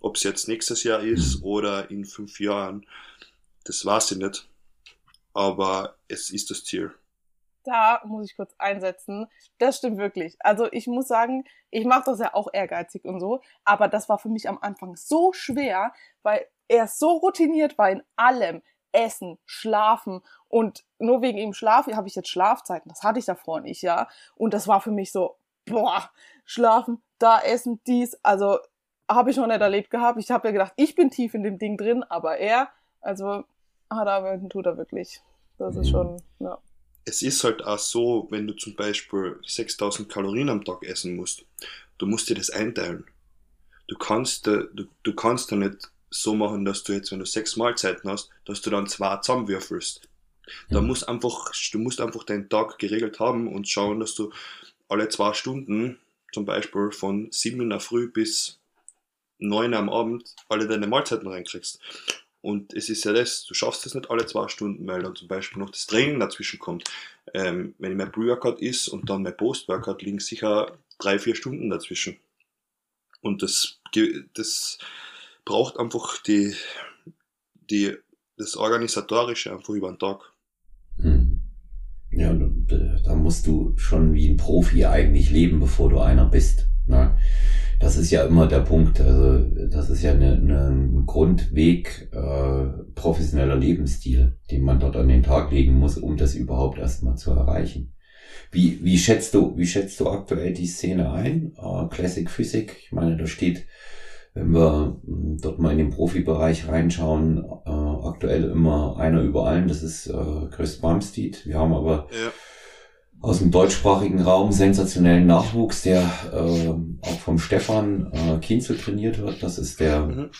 Ob es jetzt nächstes Jahr ist mhm. oder in fünf Jahren, das weiß ich nicht. Aber es ist das Ziel da muss ich kurz einsetzen. Das stimmt wirklich. Also ich muss sagen, ich mache das ja auch ehrgeizig und so, aber das war für mich am Anfang so schwer, weil er so routiniert war in allem. Essen, Schlafen und nur wegen ihm Schlafen habe ich jetzt Schlafzeiten. Das hatte ich davor nicht, ja. Und das war für mich so, boah, Schlafen, da essen, dies. Also habe ich noch nicht erlebt gehabt. Ich habe ja gedacht, ich bin tief in dem Ding drin, aber er, also hat er, tut er wirklich. Das ist schon, ja es ist halt auch so, wenn du zum Beispiel 6000 Kalorien am Tag essen musst, du musst dir das einteilen. Du kannst, du, du kannst da nicht so machen, dass du jetzt, wenn du sechs Mahlzeiten hast, dass du dann zwei zusammenwürfelst. Da mhm. muss einfach, du musst einfach deinen Tag geregelt haben und schauen, dass du alle zwei Stunden, zum Beispiel von sieben in der Früh bis neun am Abend, alle deine Mahlzeiten reinkriegst. Und es ist ja das, du schaffst es nicht alle zwei Stunden, weil dann zum Beispiel noch das Training dazwischen kommt. Ähm, wenn ich mein Pre-Workout ist und dann mein Post-Workout, liegen sicher drei, vier Stunden dazwischen. Und das, das braucht einfach die, die, das Organisatorische einfach über den Tag. Hm. Ja, da musst du schon wie ein Profi eigentlich leben, bevor du einer bist. Ne? Das ist ja immer der Punkt. Also das ist ja ein Grundweg äh, professioneller Lebensstil, den man dort an den Tag legen muss, um das überhaupt erstmal zu erreichen. Wie, wie schätzt du, wie schätzt du aktuell die Szene ein? Äh, Classic Physik, ich meine, da steht, wenn wir hm, dort mal in den Profibereich reinschauen, äh, aktuell immer einer über allen, das ist äh, Chris Bumstead. Wir haben aber ja aus dem deutschsprachigen Raum sensationellen Nachwuchs, der äh, auch vom Stefan äh, Kienzel trainiert wird. Das ist der mhm.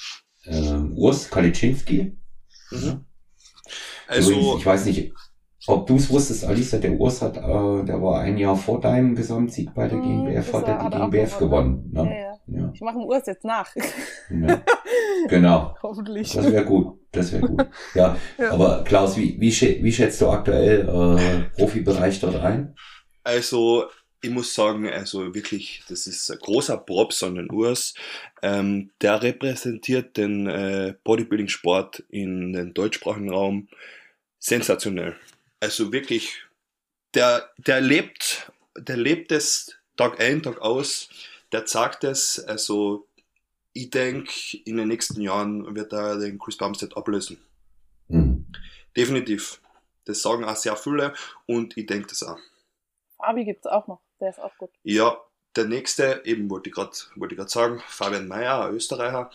äh, Urs Kalitschinski. Mhm. Also, Übrigens, ich weiß nicht, ob du es wusstest, Alisa, der Urs hat, äh, der war ein Jahr vor deinem Gesamtsieg bei der mhm, GmbF, hat er die GmbF gewonnen. Ne? Ja, ja. Ja. Ich mache dem Urs jetzt nach. Ja. Genau. Hoffentlich. Das wäre gut. Das wäre gut. Ja, ja, aber Klaus, wie, wie, wie schätzt du aktuell äh, Profibereich dort ein? Also, ich muss sagen, also wirklich, das ist ein großer Props an den Urs. Ähm, der repräsentiert den äh, Bodybuilding-Sport in den deutschsprachigen Raum sensationell. Also wirklich, der, der lebt, der lebt es Tag ein, Tag aus der sagt es, also ich denke, in den nächsten Jahren wird er den Chris Bumstead ablösen. Mhm. Definitiv. Das sagen auch sehr viele und ich denke das auch. Fabi gibt es auch noch, der ist auch gut. Ja, der nächste, eben wollte ich gerade wollte sagen, Fabian Mayer, Österreicher.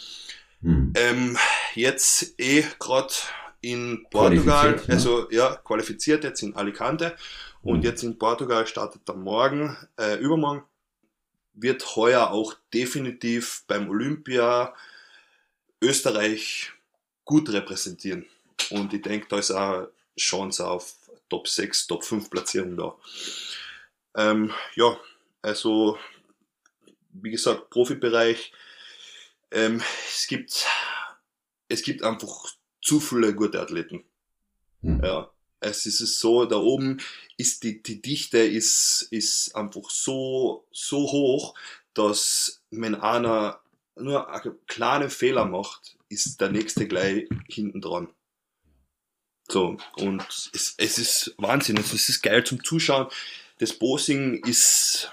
Mhm. Ähm, jetzt eh gerade in Portugal, ne? also ja, qualifiziert jetzt in Alicante und mhm. jetzt in Portugal startet er morgen, äh, übermorgen wird heuer auch definitiv beim Olympia Österreich gut repräsentieren. Und ich denke, da ist auch Chance auf Top 6, Top 5 Platzierung da. Ähm, ja, also wie gesagt, Profibereich. Ähm, es gibt es gibt einfach zu viele gute Athleten. Hm. Ja, es ist so, da oben ist die, die Dichte ist, ist einfach so, so hoch, dass wenn einer nur einen kleinen Fehler macht, ist der nächste gleich hinten dran. So, und es, es ist Wahnsinn, es ist geil zum Zuschauen. Das Posing ist,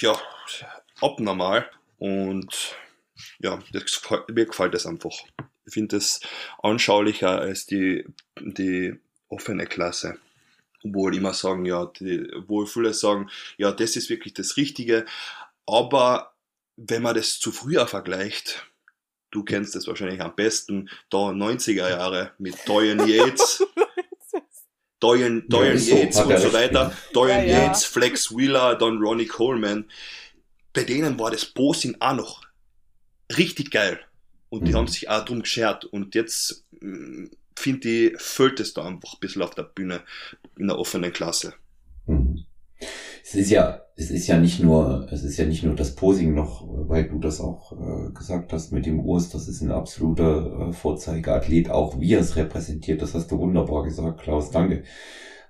ja, abnormal und ja, das, mir gefällt das einfach. Ich finde das anschaulicher als die, die offene Klasse. Obwohl immer sagen, ja, die, obwohl viele sagen, ja, das ist wirklich das Richtige. Aber wenn man das zu früher vergleicht, du kennst das wahrscheinlich am besten, da 90er Jahre mit Dorian Yates, Dorian, Dorian Ja, so, Yates hat und so weiter, Dorian Ja, ja. Yates, Flex Wheeler, dann Ronnie Coleman, bei denen war das Posing auch noch richtig geil. Und die Mhm. haben sich auch drum geschert. Und jetzt, mm, finde ich, fehlt es da einfach ein bisschen auf der Bühne in der offenen Klasse. Mhm. Es ist ja, es ist ja nicht nur, es ist ja nicht nur das Posing noch, weil du das auch äh, gesagt hast mit dem Urs, das ist ein absoluter äh, Vorzeigeathlet, auch wie er es repräsentiert, das hast du wunderbar gesagt, Klaus, danke.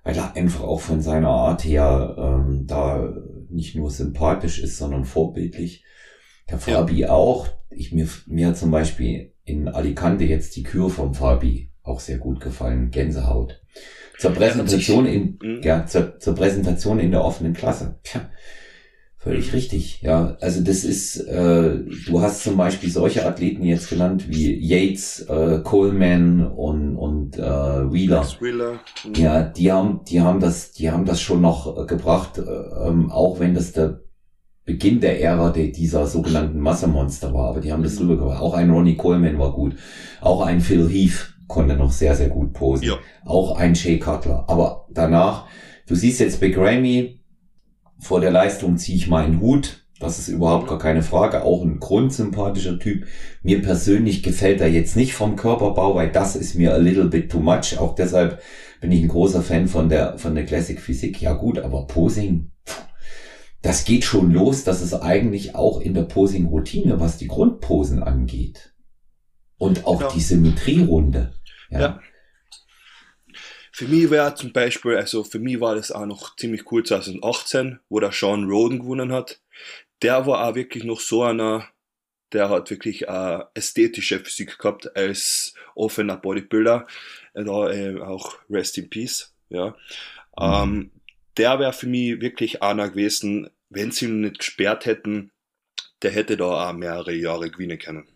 Weil er einfach auch von seiner Art her ähm, da nicht nur sympathisch ist, sondern vorbildlich. Der Ja. Fabi auch. Ich mir, mir zum Beispiel in Alicante jetzt die Kür vom Fabi auch sehr gut gefallen. Gänsehaut. Zur Präsentation in, Mhm. ja, zur, zur Präsentation in der offenen Klasse. Tja, völlig richtig. Ja, also das ist, äh, du hast zum Beispiel solche Athleten jetzt genannt wie Yates, äh, Coleman und, und äh, Wheeler. Wheeler. mm, Ja, die haben, die haben das, die haben das schon noch äh, gebracht, äh, ähm, auch wenn das der Beginn der Ära der, dieser sogenannten Massemonster war, aber die haben das Mhm. rübergebracht. Auch ein Ronnie Coleman war gut. Auch ein Phil Heath konnte noch sehr, sehr gut posen. Ja. Auch ein Jay Cutler. Aber danach, du siehst jetzt Big Ramy, vor der Leistung ziehe ich meinen Hut. Das ist überhaupt gar keine Frage. Auch ein grundsympathischer Typ. Mir persönlich gefällt er jetzt nicht vom Körperbau, weil das ist mir a little bit too much. Auch deshalb bin ich ein großer Fan von der, von der Classic Physik. Ja gut, aber Posing, das geht schon los. Das ist eigentlich auch in der Posing-Routine, was die Grundposen angeht. Und auch Genau. die Symmetrierunde. Ja. Ja. Für mich wäre zum Beispiel, also für mich war das auch noch ziemlich cool 2018, wo der Sean Roden gewonnen hat. Der war auch wirklich noch so einer, der hat wirklich äh, ästhetische Physik gehabt als offener Bodybuilder. Äh, Da äh, auch Rest in Peace, ja. Ähm, der wäre für mich wirklich einer gewesen, wenn sie ihn nicht gesperrt hätten, der hätte da auch mehrere Jahre gewinnen können.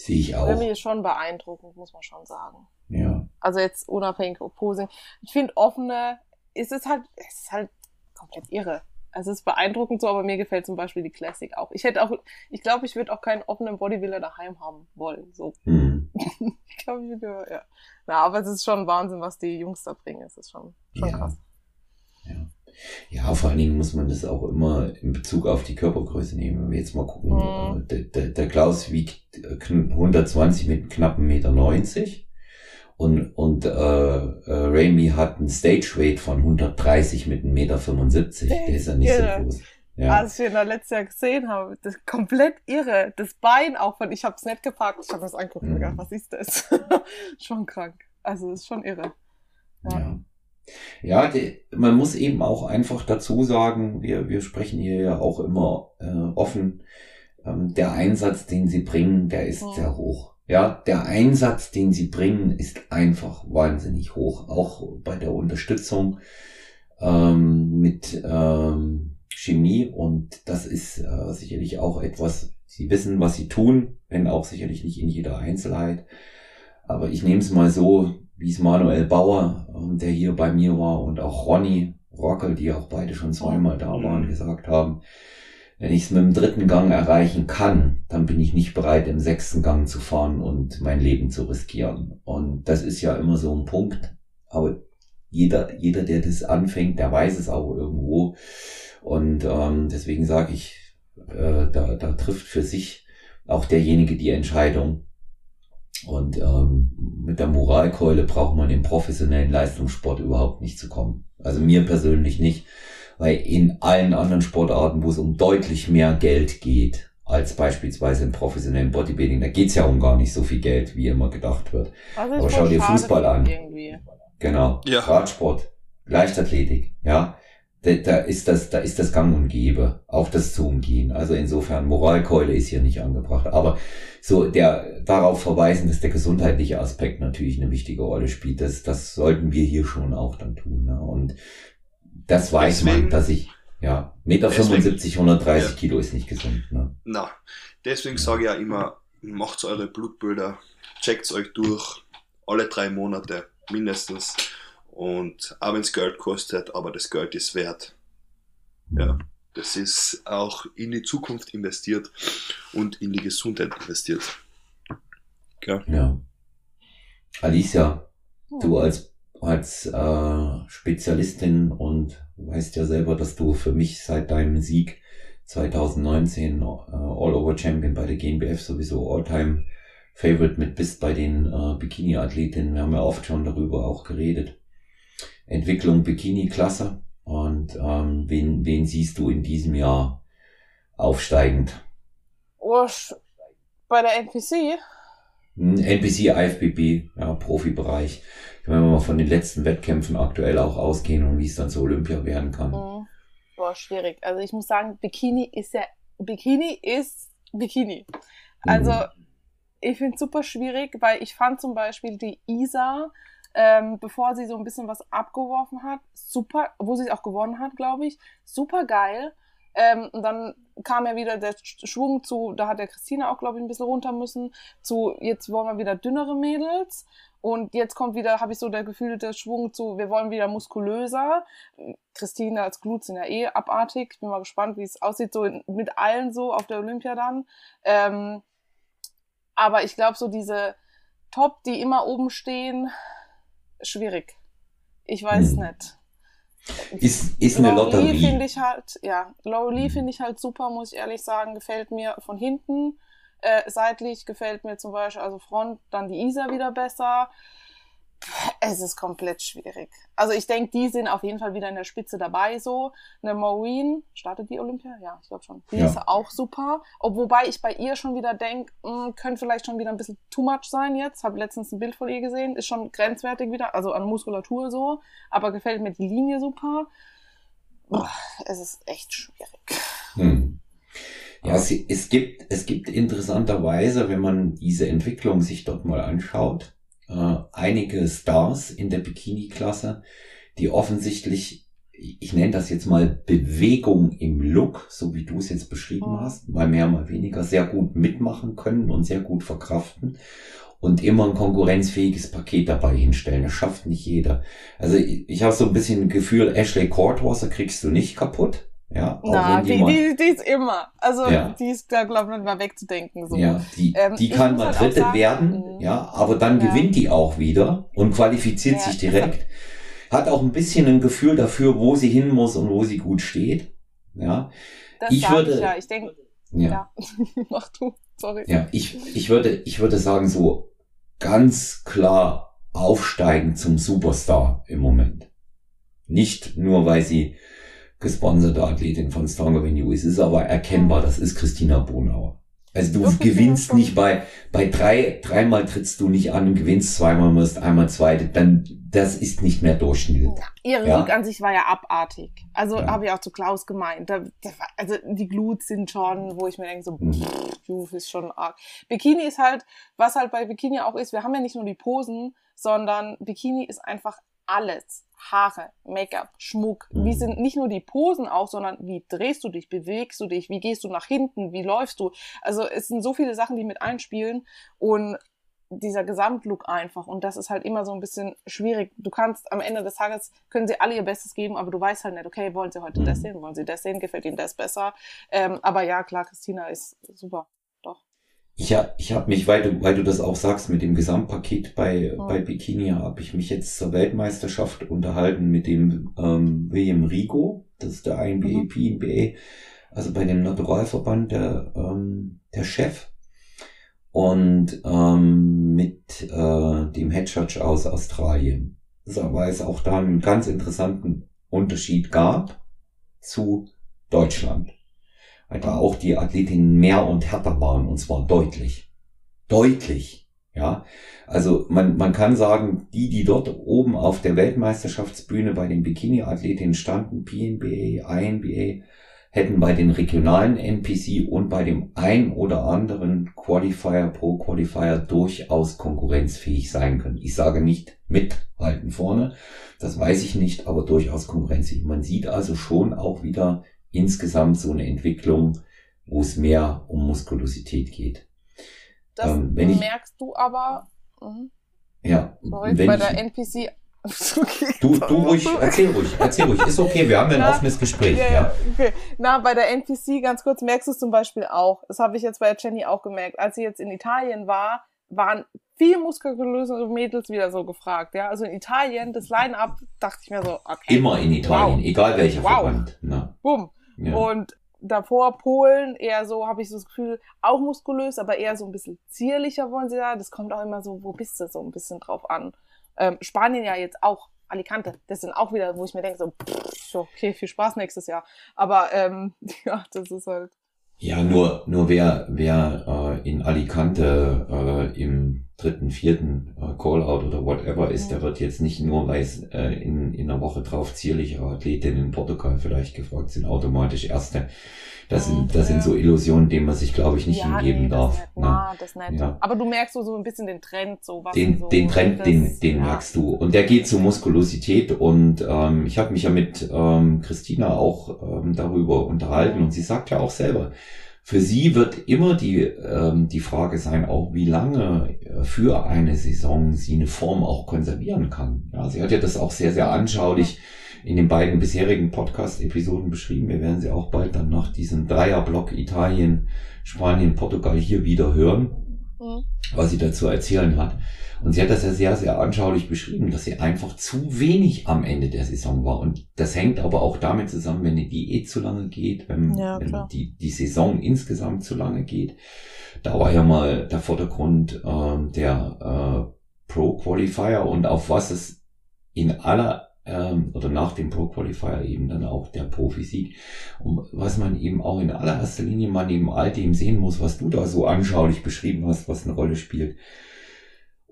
Sehe ich auch. Remy ist schon beeindruckend, muss man schon sagen. Ja. Also jetzt unabhängig vom Posing. Ich finde offene, ist es halt, es ist halt komplett irre. Also es ist beeindruckend so, aber mir gefällt zum Beispiel die Classic auch. Ich hätte auch, ich glaube, ich würde auch keinen offenen Bodybuilder daheim haben wollen. So, Hm. ich glaube, ich würde, ja. Na, aber es ist schon Wahnsinn, was die Jungs da bringen. Es ist schon, schon Ja. krass. Ja. Ja, vor allen Dingen muss man das auch immer in Bezug auf die Körpergröße nehmen. Wenn wir jetzt mal gucken, Mhm. äh, der, der, der Klaus wiegt äh, kn- 120 mit knappen Meter 90 und, und äh, äh, Ramy hat einen Stage Weight von 130 mit einem Meter 75. Der ist ja nicht Irre. so groß. Ja. Als wir ihn da letztes Jahr gesehen haben, das ist komplett irre. Das Bein auch von, ich habe es nicht gepackt, ich habe das angeguckt und Mhm. gedacht, was ist das? schon krank. Also es ist schon irre. Ja. Ja. Ja, die, man muss eben auch einfach dazu sagen, wir, wir sprechen hier ja auch immer äh, offen, ähm, der Einsatz, den sie bringen, der ist Mhm. sehr hoch. Ja, der Einsatz, den sie bringen, ist einfach wahnsinnig hoch. Auch bei der Unterstützung ähm, mit ähm, Chemie und das ist äh, sicherlich auch etwas, sie wissen, was sie tun, wenn auch sicherlich nicht in jeder Einzelheit. Aber ich nehme es mal so, wie es Manuel Bauer, ähm, der hier bei mir war, und auch Ronny Rockel, die auch beide schon zweimal da waren, gesagt haben, wenn ich es mit dem dritten Gang erreichen kann, dann bin ich nicht bereit, im sechsten Gang zu fahren und mein Leben zu riskieren. Und das ist ja immer so ein Punkt. Aber jeder, jeder, der das anfängt, der weiß es auch irgendwo. Und ähm, deswegen sage ich, äh, da, da trifft für sich auch derjenige die Entscheidung. Und ähm, mit der Moralkeule braucht man im professionellen Leistungssport überhaupt nicht zu kommen. Also mir persönlich nicht, weil in allen anderen Sportarten, wo es um deutlich mehr Geld geht, als beispielsweise im professionellen Bodybuilding, da geht's ja um gar nicht so viel Geld, wie immer gedacht wird. Aber schau dir Fußball an. Irgendwie. Genau. Ja. Radsport, Leichtathletik, ja. Da, da ist das, da ist das Gang und Gäbe, auch das zu umgehen. Also insofern, Moralkeule ist hier nicht angebracht. Aber so der darauf verweisen, dass der gesundheitliche Aspekt natürlich eine wichtige Rolle spielt. Das, das sollten wir hier schon auch dann tun. Ne? Und das weiß Deswegen- man, dass ich, ja, Meter Deswegen- 75, 130 Ja. Kilo ist nicht gesund. Ne? Na, deswegen sage ich ja immer, macht eure Blutbilder, checkt euch durch, alle drei Monate mindestens. Und auch wenn es Geld kostet, aber das Geld ist wert. Ja. Das ist auch in die Zukunft investiert und in die Gesundheit investiert. Ja. ja. Alicia, du als, als äh, Spezialistin und weißt ja selber, dass du für mich seit deinem Sieg 2019 äh, All-Over-Champion bei der GmbF sowieso All-Time Favorite mit bist bei den äh, Bikini-Athletinnen. Wir haben ja oft schon darüber auch geredet. Entwicklung Bikini-Klasse. Und ähm, wen, wen siehst du in diesem Jahr aufsteigend? Oh, bei der NPC? Hm, NPC, IFBB, ja, Profibereich. Wenn wir mal von den letzten Wettkämpfen aktuell auch ausgehen und wie es dann zur Olympia werden kann. Mhm. Boah, schwierig. Also ich muss sagen, Bikini ist ja, Bikini ist Bikini. Also mhm. ich finde es super schwierig, weil ich fand zum Beispiel die Isa ähm, bevor sie so ein bisschen was abgeworfen hat. Super, wo sie es auch gewonnen hat, glaube ich. Super geil. Ähm, und dann kam ja wieder der Schwung zu, da hat der Christina auch, glaube ich, ein bisschen runter müssen, zu jetzt wollen wir wieder dünnere Mädels. Und jetzt kommt wieder, habe ich so der Gefühl, der Schwung zu, wir wollen wieder muskulöser. Christina als Glut sind ja eh abartig. Bin mal gespannt, wie es aussieht, so in, mit allen so auf der Olympia dann. Ähm, aber ich glaube, so diese Top, die immer oben stehen, schwierig. Ich weiß hm. nicht. Ist, ist eine Lotterie. finde ich halt, ja, Laurie hm. finde ich halt super, muss ich ehrlich sagen, gefällt mir von hinten. Äh, seitlich gefällt mir zum Beispiel, also Front, dann die Isa wieder besser es ist komplett schwierig. Also ich denke, die sind auf jeden Fall wieder in der Spitze dabei so. Eine Maureen, startet die Olympia? Ja, ich glaube schon. Die ja. ist auch super. Ob, wobei ich bei ihr schon wieder denke, hm, könnte vielleicht schon wieder ein bisschen too much sein jetzt. Habe letztens ein Bild von ihr gesehen. Ist schon grenzwertig wieder, also an Muskulatur so. Aber gefällt mir die Linie super. Boah, es ist echt schwierig. Hm. Ja, es, es, gibt, es gibt interessanterweise, wenn man diese Entwicklung sich dort mal anschaut, äh, einige Stars in der Bikini-Klasse, die offensichtlich, ich nenne das jetzt mal Bewegung im Look, so wie du es jetzt beschrieben mhm. hast, mal mehr, mal weniger, sehr gut mitmachen können und sehr gut verkraften und immer ein konkurrenzfähiges Paket dabei hinstellen. Das schafft nicht jeder. Also ich, ich habe so ein bisschen ein Gefühl, Ashley Courtwasser kriegst du nicht kaputt. Ja, Na, die, die, die ist immer. Also ja. die ist da, glaube ich, nicht mal wegzudenken. So. Ja, die, ähm, die kann mal halt Dritte sagen, werden, mh. ja, aber dann ja. gewinnt die auch wieder und qualifiziert ja, sich direkt. Hat auch ein bisschen ein Gefühl dafür, wo sie hin muss und wo sie gut steht. Ja. Das ich würde. Ich ja, ich denke. Ja. ja. Mach du, sorry. Ja, ich, ich würde, ich würde sagen, so ganz klar aufsteigen zum Superstar im Moment. Nicht nur, weil sie gesponserte Athletin von Stronger Than You. Es ist aber erkennbar, das ist Christina Bonauer. Also du gewinnst nicht bei, bei drei, dreimal trittst du nicht an und gewinnst zweimal, wirst einmal zweite, dann, das ist nicht mehr Durchschnitt. Ihre ja? Sieg an sich war ja abartig. Also ja. habe ich auch zu Klaus gemeint. Da, da, also die Glut sind schon, wo ich mir denke, so, mhm. pff, ist schon arg. Bikini ist halt, was halt bei Bikini auch ist, wir haben ja nicht nur die Posen, sondern Bikini ist einfach alles. Haare, Make-up, Schmuck. Mhm. Wie sind nicht nur die Posen auch, sondern wie drehst du dich, bewegst du dich, wie gehst du nach hinten, wie läufst du. Also es sind so viele Sachen, die mit einspielen und dieser Gesamtlook einfach. Und das ist halt immer so ein bisschen schwierig. Du kannst am Ende des Tages, können sie alle ihr Bestes geben, aber du weißt halt nicht, okay, wollen sie heute mhm. das sehen, wollen sie das sehen, gefällt ihnen das besser. Ähm, aber ja, klar, Christina ist super. Ich habe ich hab mich, weil du, weil du das auch sagst, mit dem Gesamtpaket bei, oh. bei Bikini, habe ich mich jetzt zur Weltmeisterschaft unterhalten mit dem ähm, William Rigo, das ist der INBA, mhm. PNBA, also bei dem Naturalverband der, ähm, der Chef. Und ähm, mit äh, dem Head Judge aus Australien. Weil es auch da einen ganz interessanten Unterschied gab zu Deutschland da auch die Athletinnen mehr und härter waren und zwar deutlich. Deutlich. Ja, also man, man kann sagen, die, die dort oben auf der Weltmeisterschaftsbühne bei den Bikini-Athletinnen standen, PNBA, INBA, hätten bei den regionalen NPC und bei dem ein oder anderen Qualifier Pro Qualifier durchaus konkurrenzfähig sein können. Ich sage nicht mithalten vorne, das weiß ich nicht, aber durchaus konkurrenzfähig. Man sieht also schon auch wieder insgesamt so eine Entwicklung, wo es mehr um Muskulosität geht. Das ähm, merkst ich, du aber. Mh. Ja. Sorry, bei der NPC Okay, du, du ruhig, erzähl ruhig, erzähl ruhig. Ist okay, wir haben ja ein Na, offenes Gespräch. Ja, ja. Okay. Na, bei der NPC, ganz kurz, merkst du es zum Beispiel auch. Das habe ich jetzt bei Jenny auch gemerkt. Als sie jetzt in Italien war, waren viel muskulöse Mädels wieder so gefragt. Ja, also in Italien, das Line-Up, dachte ich mir so, okay. Immer in Italien, wow. egal welcher wow. Verband. Ne? Bumm. Ja. Und davor Polen eher so, habe ich so das Gefühl, auch muskulös, aber eher so ein bisschen zierlicher wollen sie da. Das kommt auch immer so, wo bist du, so ein bisschen drauf an. Ähm, Spanien ja jetzt auch, Alicante, das sind auch wieder, wo ich mir denke, so, pff, okay, viel Spaß nächstes Jahr. Aber ähm, ja, das ist halt. Ja, nur, nur wer, wer äh, in Alicante äh, im dritten, vierten äh, Callout oder whatever ist, der wird jetzt nicht nur, weil es äh, in, in einer Woche drauf zierliche Athletinnen in Portugal vielleicht gefragt sind, automatisch Erste. Das sind, das sind so Illusionen, denen man sich, glaube ich, nicht ja, hingeben nee, darf. Nicht. Ne? das nicht. Ja. Aber du merkst so, so ein bisschen den Trend, so was. Den, so den Trend, das, den, den ja. merkst du. Und der geht zur Muskulosität. Und ähm, ich habe mich ja mit ähm, Christina auch ähm, darüber unterhalten. Und sie sagt ja auch selber, für sie wird immer die, ähm, die Frage sein, auch wie lange äh, für eine Saison sie eine Form auch konservieren kann. Ja, sie hat ja das auch sehr, sehr anschaulich in den beiden bisherigen Podcast-Episoden beschrieben. Wir werden sie auch bald dann nach diesem Dreierblock Italien, Spanien, Portugal hier wieder hören, mhm. was sie dazu erzählen hat. Und sie hat das ja sehr, sehr anschaulich beschrieben, dass sie einfach zu wenig am Ende der Saison war. Und das hängt aber auch damit zusammen, wenn die Diät zu lange geht, wenn, ja, wenn die, die Saison insgesamt zu lange geht. Da war ja mal der Vordergrund äh, der äh, Pro Qualifier und auf was es in aller ähm, oder nach dem Pro Qualifier eben dann auch der Profisieg. Und was man eben auch in allererster Linie mal neben all dem sehen muss, was du da so anschaulich beschrieben hast, was eine Rolle spielt.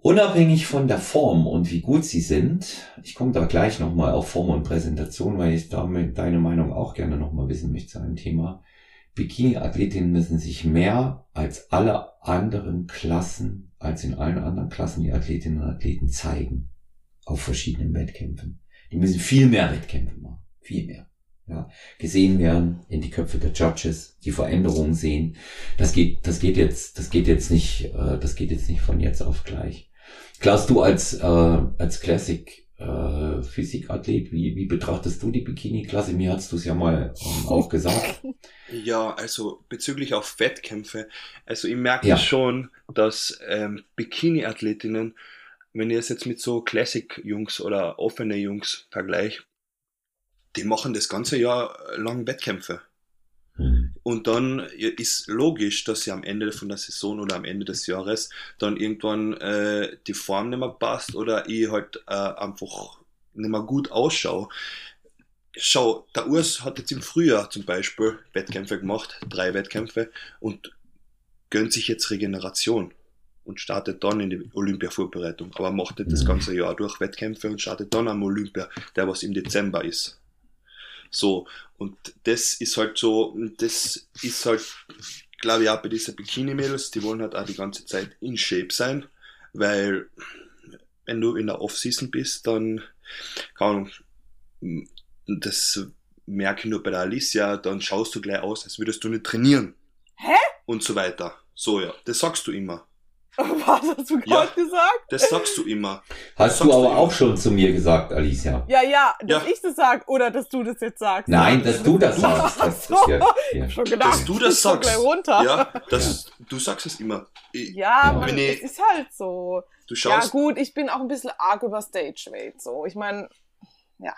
Unabhängig von der Form und wie gut sie sind, ich komme da gleich nochmal auf Form und Präsentation, weil ich damit deine Meinung auch gerne nochmal wissen möchte zu einem Thema. Bikini-Athletinnen müssen sich mehr als alle anderen Klassen, als in allen anderen Klassen die Athletinnen und Athleten zeigen auf verschiedenen Wettkämpfen. Die müssen viel mehr Wettkämpfe machen. Viel mehr. Ja, gesehen werden, in die Köpfe der Judges, die Veränderungen sehen. Das geht, das geht jetzt, das geht jetzt nicht, äh, das geht jetzt nicht von jetzt auf gleich. Klaus, du als, äh, als Classic äh, Physikathlet, wie, wie betrachtest du die Bikini-Klasse? Mir hast du es ja mal ähm, auch gesagt. Ja, also bezüglich auf Wettkämpfe, also ich merke ja. schon, dass ähm, Bikini-Athletinnen wenn ich es jetzt mit so Classic-Jungs oder offene Jungs vergleiche, die machen das ganze Jahr lang Wettkämpfe. Und dann ist logisch, dass sie am Ende von der Saison oder am Ende des Jahres dann irgendwann äh, die Form nicht mehr passt oder ich halt äh, einfach nicht mehr gut ausschaue. Schau, der Urs hat jetzt im Frühjahr zum Beispiel Wettkämpfe gemacht, drei Wettkämpfe und gönnt sich jetzt Regeneration und startet dann in die Olympia-Vorbereitung. Aber macht nicht das mhm. ganze Jahr durch Wettkämpfe und startet dann am Olympia, der was im Dezember ist. So, und das ist halt so, das ist halt, glaube ich, auch bei diesen Bikini-Mädels, die wollen halt auch die ganze Zeit in Shape sein, weil wenn du in der Off-Season bist, dann kann das merke ich nur bei der Alicia, dann schaust du gleich aus, als würdest du nicht trainieren. Hä? Und so weiter. So, ja, das sagst du immer. Was hast du gerade ja, gesagt? Das sagst du immer. Hast du aber auch schon zu mir gesagt, Alicia. Ja, ja, dass ja. ich das sag oder dass du das jetzt sagst. Nein, dass du das sagst. Das ist ja, ja. Schon gedacht, dass du das sagst. Runter. Ja, das, ja. du sagst es immer. Ich, ja, man, ich, es ist halt so. Du schaust. Ja, gut, ich bin auch ein bisschen arg über Stage Weight, so. Ich meine, ja,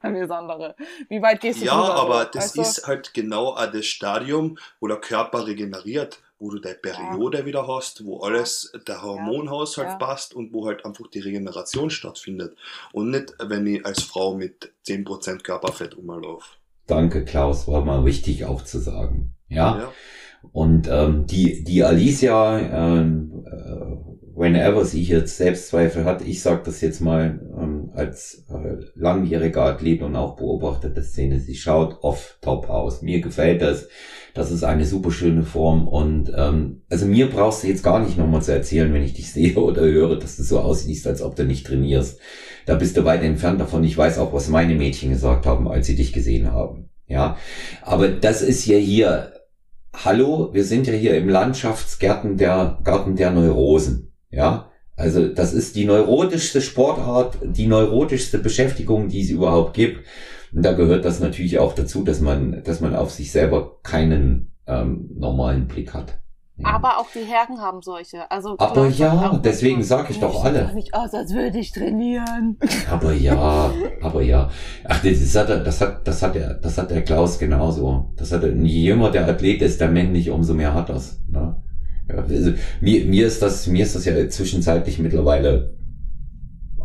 alles andere. Wie weit gehst du Ja, aber das weißt ist halt genau das Stadium, wo der Körper regeneriert wo du deine Periode ja. wieder hast, wo alles, der Hormonhaushalt ja. passt und wo halt einfach die Regeneration stattfindet. Und nicht, wenn ich als Frau mit 10% Körperfett rumlaufe. Danke, Klaus, war mal wichtig auch zu sagen. Ja. ja. Und ähm, die, die Alicia, ähm, äh, whenever sie jetzt Selbstzweifel hat, ich sage das jetzt mal ähm, als äh, langjähriger Athlet und auch Beobachter der Szene, sie schaut off top aus. Mir gefällt das. Das ist eine super schöne Form und ähm, also mir brauchst du jetzt gar nicht nochmal zu erzählen, wenn ich dich sehe oder höre, dass du so aussiehst, als ob du nicht trainierst. Da bist du weit entfernt davon. Ich weiß auch, was meine Mädchen gesagt haben, als sie dich gesehen haben. Ja, aber das ist ja hier, hallo, wir sind ja hier im Landschaftsgarten der, Garten der Neurosen. Ja, Also das ist die neurotischste Sportart, die neurotischste Beschäftigung, die es überhaupt gibt. Und da gehört das natürlich auch dazu, dass man, dass man auf sich selber keinen ähm, normalen Blick hat. Ja. Aber auch die Herren haben solche. Also aber ja, deswegen sage ich doch alle. nicht aus, als würde ich trainieren. Aber ja, aber ja. Ach, das hat, das hat, das hat der, das hat der Klaus genauso. Das hat, je jünger der Athlet ist, der männlich, umso mehr hat das. Ne? Also, mir, mir ist das, mir ist das ja zwischenzeitlich mittlerweile,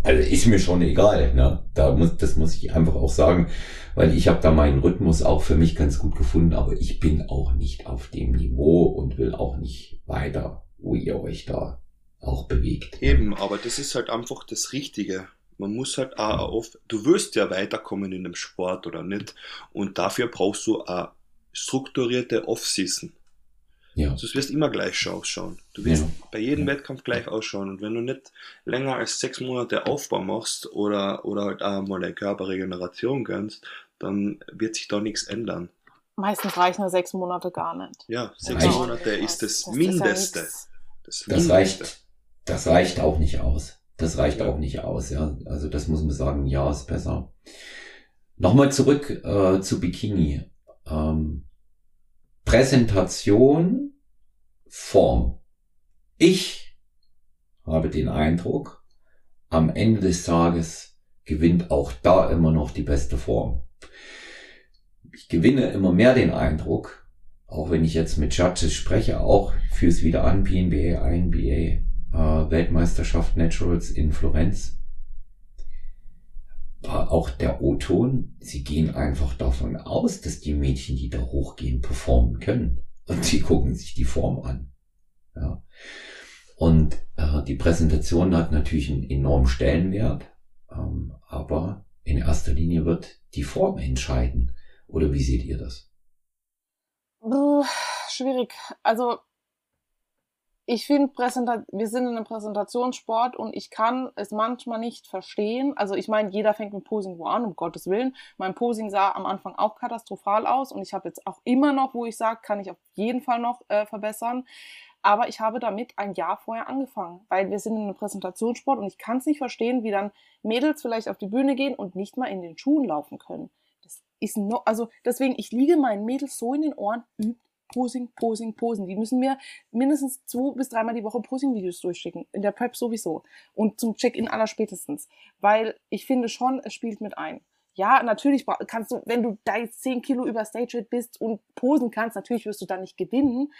also ist mir schon egal, ne? Da muss, das muss ich einfach auch sagen, weil ich habe da meinen Rhythmus auch für mich ganz gut gefunden, aber ich bin auch nicht auf dem Niveau und will auch nicht weiter, wo ihr euch da auch bewegt. Eben, aber das ist halt einfach das Richtige. Man muss halt auch auf, du wirst ja weiterkommen in dem Sport oder nicht. Und dafür brauchst du eine strukturierte Off-Season. Ja. Also du wirst immer gleich ausschauen. Du wirst ja. bei jedem ja. Wettkampf gleich ausschauen. Und wenn du nicht länger als sechs Monate Aufbau machst oder, oder halt auch mal deine Körperregeneration gönnst, dann wird sich da nichts ändern. Meistens reichen nur sechs Monate gar nicht. Ja, sechs Reicht. Monate ist das, das Mindeste. Ist das, das Mindeste. reicht, das reicht auch nicht aus. Das reicht auch nicht aus, ja. Also das muss man sagen, ja, ist besser. Nochmal zurück äh, zu Bikini. Ähm, Präsentation, Form. Ich habe den Eindruck, am Ende des Tages gewinnt auch da immer noch die beste Form. Ich gewinne immer mehr den Eindruck, auch wenn ich jetzt mit Judges spreche, auch fürs wieder an, PNBA, INBA, äh, Weltmeisterschaft Naturals in Florenz, auch der O-Ton, sie gehen einfach davon aus, dass die Mädchen, die da hochgehen, performen können. Und sie gucken sich die Form an. Ja. Und äh, die Präsentation hat natürlich einen enormen Stellenwert, ähm, aber in erster Linie wird die Form entscheiden. Oder wie seht ihr das? Schwierig. Also ich finde, wir sind in einem Präsentationssport und ich kann es manchmal nicht verstehen. Also ich meine, jeder fängt mit Posing wo an, um Gottes Willen. Mein Posing sah am Anfang auch katastrophal aus und ich habe jetzt auch immer noch, wo ich sage, kann ich auf jeden Fall noch äh, verbessern. Aber ich habe damit ein Jahr vorher angefangen, weil wir sind in einem Präsentationssport und ich kann es nicht verstehen, wie dann Mädels vielleicht auf die Bühne gehen und nicht mal in den Schuhen laufen können. Das ist noch, also deswegen, ich liege meinen Mädels so in den Ohren, übt Posing, Posing, Posen. Die müssen mir mindestens zwei bis dreimal die Woche Posing-Videos durchschicken. In der Prep sowieso. Und zum Check-in aller spätestens. Weil ich finde schon, es spielt mit ein. Ja, natürlich kannst du, wenn du da jetzt 10 Kilo über Stage bist und posen kannst, natürlich wirst du da nicht gewinnen.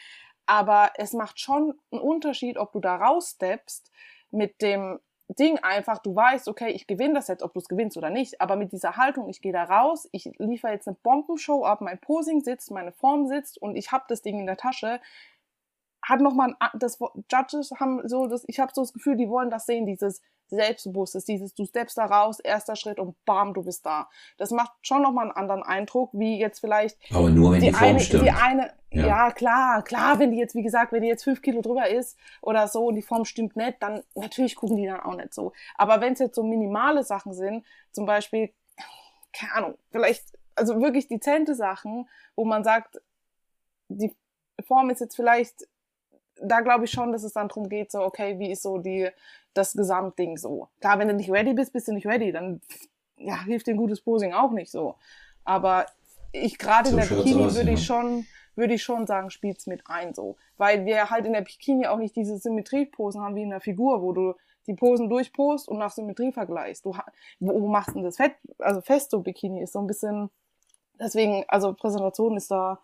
Aber es macht schon einen Unterschied, ob du da raussteppst mit dem Ding einfach, du weißt, okay, ich gewinne das jetzt, ob du es gewinnst oder nicht, aber mit dieser Haltung, ich gehe da raus, ich liefere jetzt eine Bombenshow ab, mein Posing sitzt, meine Form sitzt und ich habe das Ding in der Tasche, hat nochmal das Judges haben so das, ich habe so das Gefühl, die wollen das sehen, dieses Selbstbewusstes, dieses du steppst da raus, erster Schritt und bam, du bist da. Das macht schon nochmal einen anderen Eindruck, wie jetzt vielleicht. Aber nur wenn die, die Form eine, stimmt. Die eine, ja. ja. klar, klar, wenn die jetzt, wie gesagt, wenn die jetzt fünf Kilo drüber ist oder so und die Form stimmt nicht, dann natürlich gucken die dann auch nicht so. Aber wenn es jetzt so minimale Sachen sind, zum Beispiel, keine Ahnung, vielleicht, also wirklich dezente Sachen, wo man sagt, die Form ist jetzt vielleicht da glaube ich schon, dass es dann darum geht, so, okay, wie ist so die, das Gesamtding so. Klar, wenn du nicht ready bist, bist du nicht ready, dann ja, hilft dir ein gutes Posing auch nicht so. Aber ich gerade so in der Bikini würde ja. ich schon, würde ich schon sagen, spielt's mit ein so. Weil wir halt in der Bikini auch nicht diese Symmetrieposen haben wie in der Figur, wo du die Posen durchpost und nach Symmetrie vergleichst. Du, wo, wo machst du denn das fett, also fest so Bikini ist so ein bisschen, deswegen, also Präsentation ist da,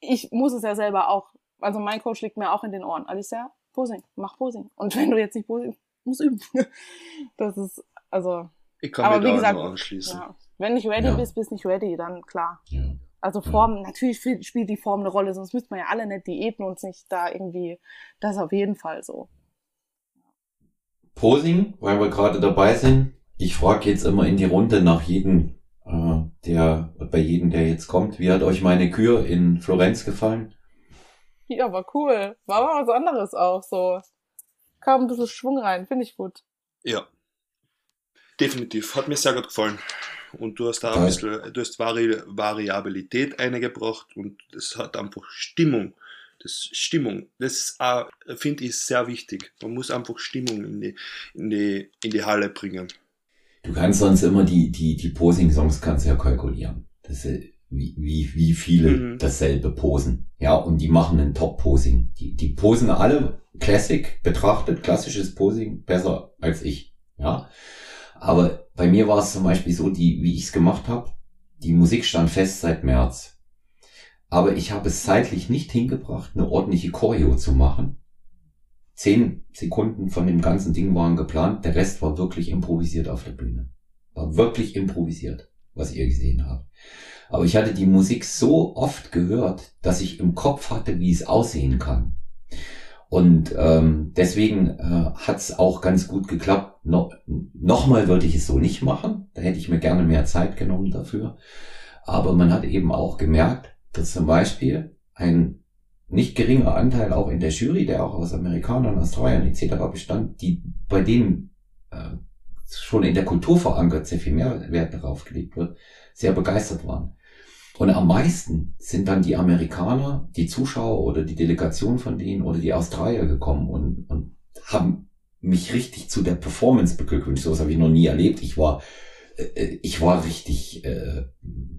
ich muss es ja selber auch also mein Coach liegt mir auch in den Ohren. Alicia, Posing, mach Posing. Und wenn du jetzt nicht Posing, musst üben. Das ist, also. Ich kann aber mir wie gesagt, nur anschließen. Ja, wenn nicht ready ja. bist, bist nicht ready, dann klar. Ja. Also Form, ja. natürlich spielt die Form eine Rolle, sonst müssten wir ja alle nicht diäten und nicht da irgendwie, das ist auf jeden Fall so. Posing, weil wir gerade dabei sind. Ich frage jetzt immer in die Runde nach jedem, äh, der, bei jedem, der jetzt kommt, wie hat euch meine Kür in Florenz gefallen? Ja, war cool. War mal was anderes auch so. Kam ein bisschen Schwung rein, finde ich gut. Ja. Definitiv. Hat mir sehr gut gefallen. Und du hast da ein bisschen, du hast Vari Variabilität eingebracht und es hat einfach Stimmung. Das Stimmung, das finde ich sehr wichtig. Man muss einfach Stimmung in die, in die, in die Halle bringen. Du kannst sonst immer die, die, die Posing-Songs kannst ja kalkulieren. Das wie, wie, wie viele mhm. dasselbe posen. Ja, und die machen ein Top-Posing. Die, die posen alle Classic betrachtet, klassisches Posing, besser als ich. Ja. Aber bei mir war es zum Beispiel so, die, wie ich es gemacht habe, die Musik stand fest seit März. Aber ich habe es zeitlich nicht hingebracht, eine ordentliche Choreo zu machen. Zehn Sekunden von dem ganzen Ding waren geplant, der Rest war wirklich improvisiert auf der Bühne. War wirklich improvisiert, was ihr gesehen habt. Aber ich hatte die Musik so oft gehört, dass ich im Kopf hatte, wie es aussehen kann. Und ähm, deswegen äh, hat es auch ganz gut geklappt. No, Nochmal würde ich es so nicht machen. Da hätte ich mir gerne mehr Zeit genommen dafür. Aber man hat eben auch gemerkt, dass zum Beispiel ein nicht geringer Anteil auch in der Jury, der auch aus Amerikanern, Australiern etc. bestand, die bei denen äh, schon in der Kultur verankert sehr viel mehr Wert darauf gelegt wird, sehr begeistert waren. Und am meisten sind dann die Amerikaner, die Zuschauer oder die Delegation von denen oder die Australier gekommen und, und haben mich richtig zu der Performance beglückwünscht. So was habe ich noch nie erlebt. Ich war, äh, ich war richtig äh,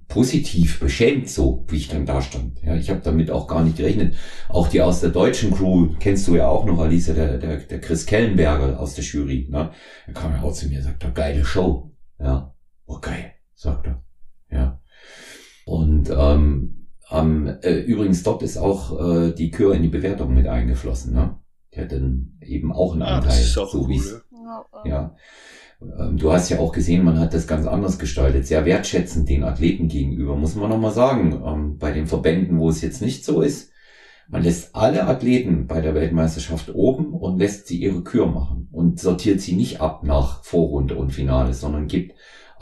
positiv beschämt, so wie ich dann da stand. Ja, ich habe damit auch gar nicht gerechnet. Auch die aus der deutschen Crew kennst du ja auch noch, Alice, der, der, der Chris Kellenberger aus der Jury. Ne? Er kam ja auch zu mir, sagt er, geile Show. Ja, okay, sagt er. Ja. Und ähm, ähm, äh, übrigens dort ist auch äh, die Kür in die Bewertung mit eingeflossen. Ne? Die hat dann eben auch einen ah, Anteil, so cool, wie es. Ja. ja. Ähm, du hast ja auch gesehen, man hat das ganz anders gestaltet, sehr wertschätzend den Athleten gegenüber, muss man nochmal sagen. Ähm, bei den Verbänden, wo es jetzt nicht so ist, man lässt alle Athleten bei der Weltmeisterschaft oben und lässt sie ihre Kür machen und sortiert sie nicht ab nach Vorrunde und Finale, sondern gibt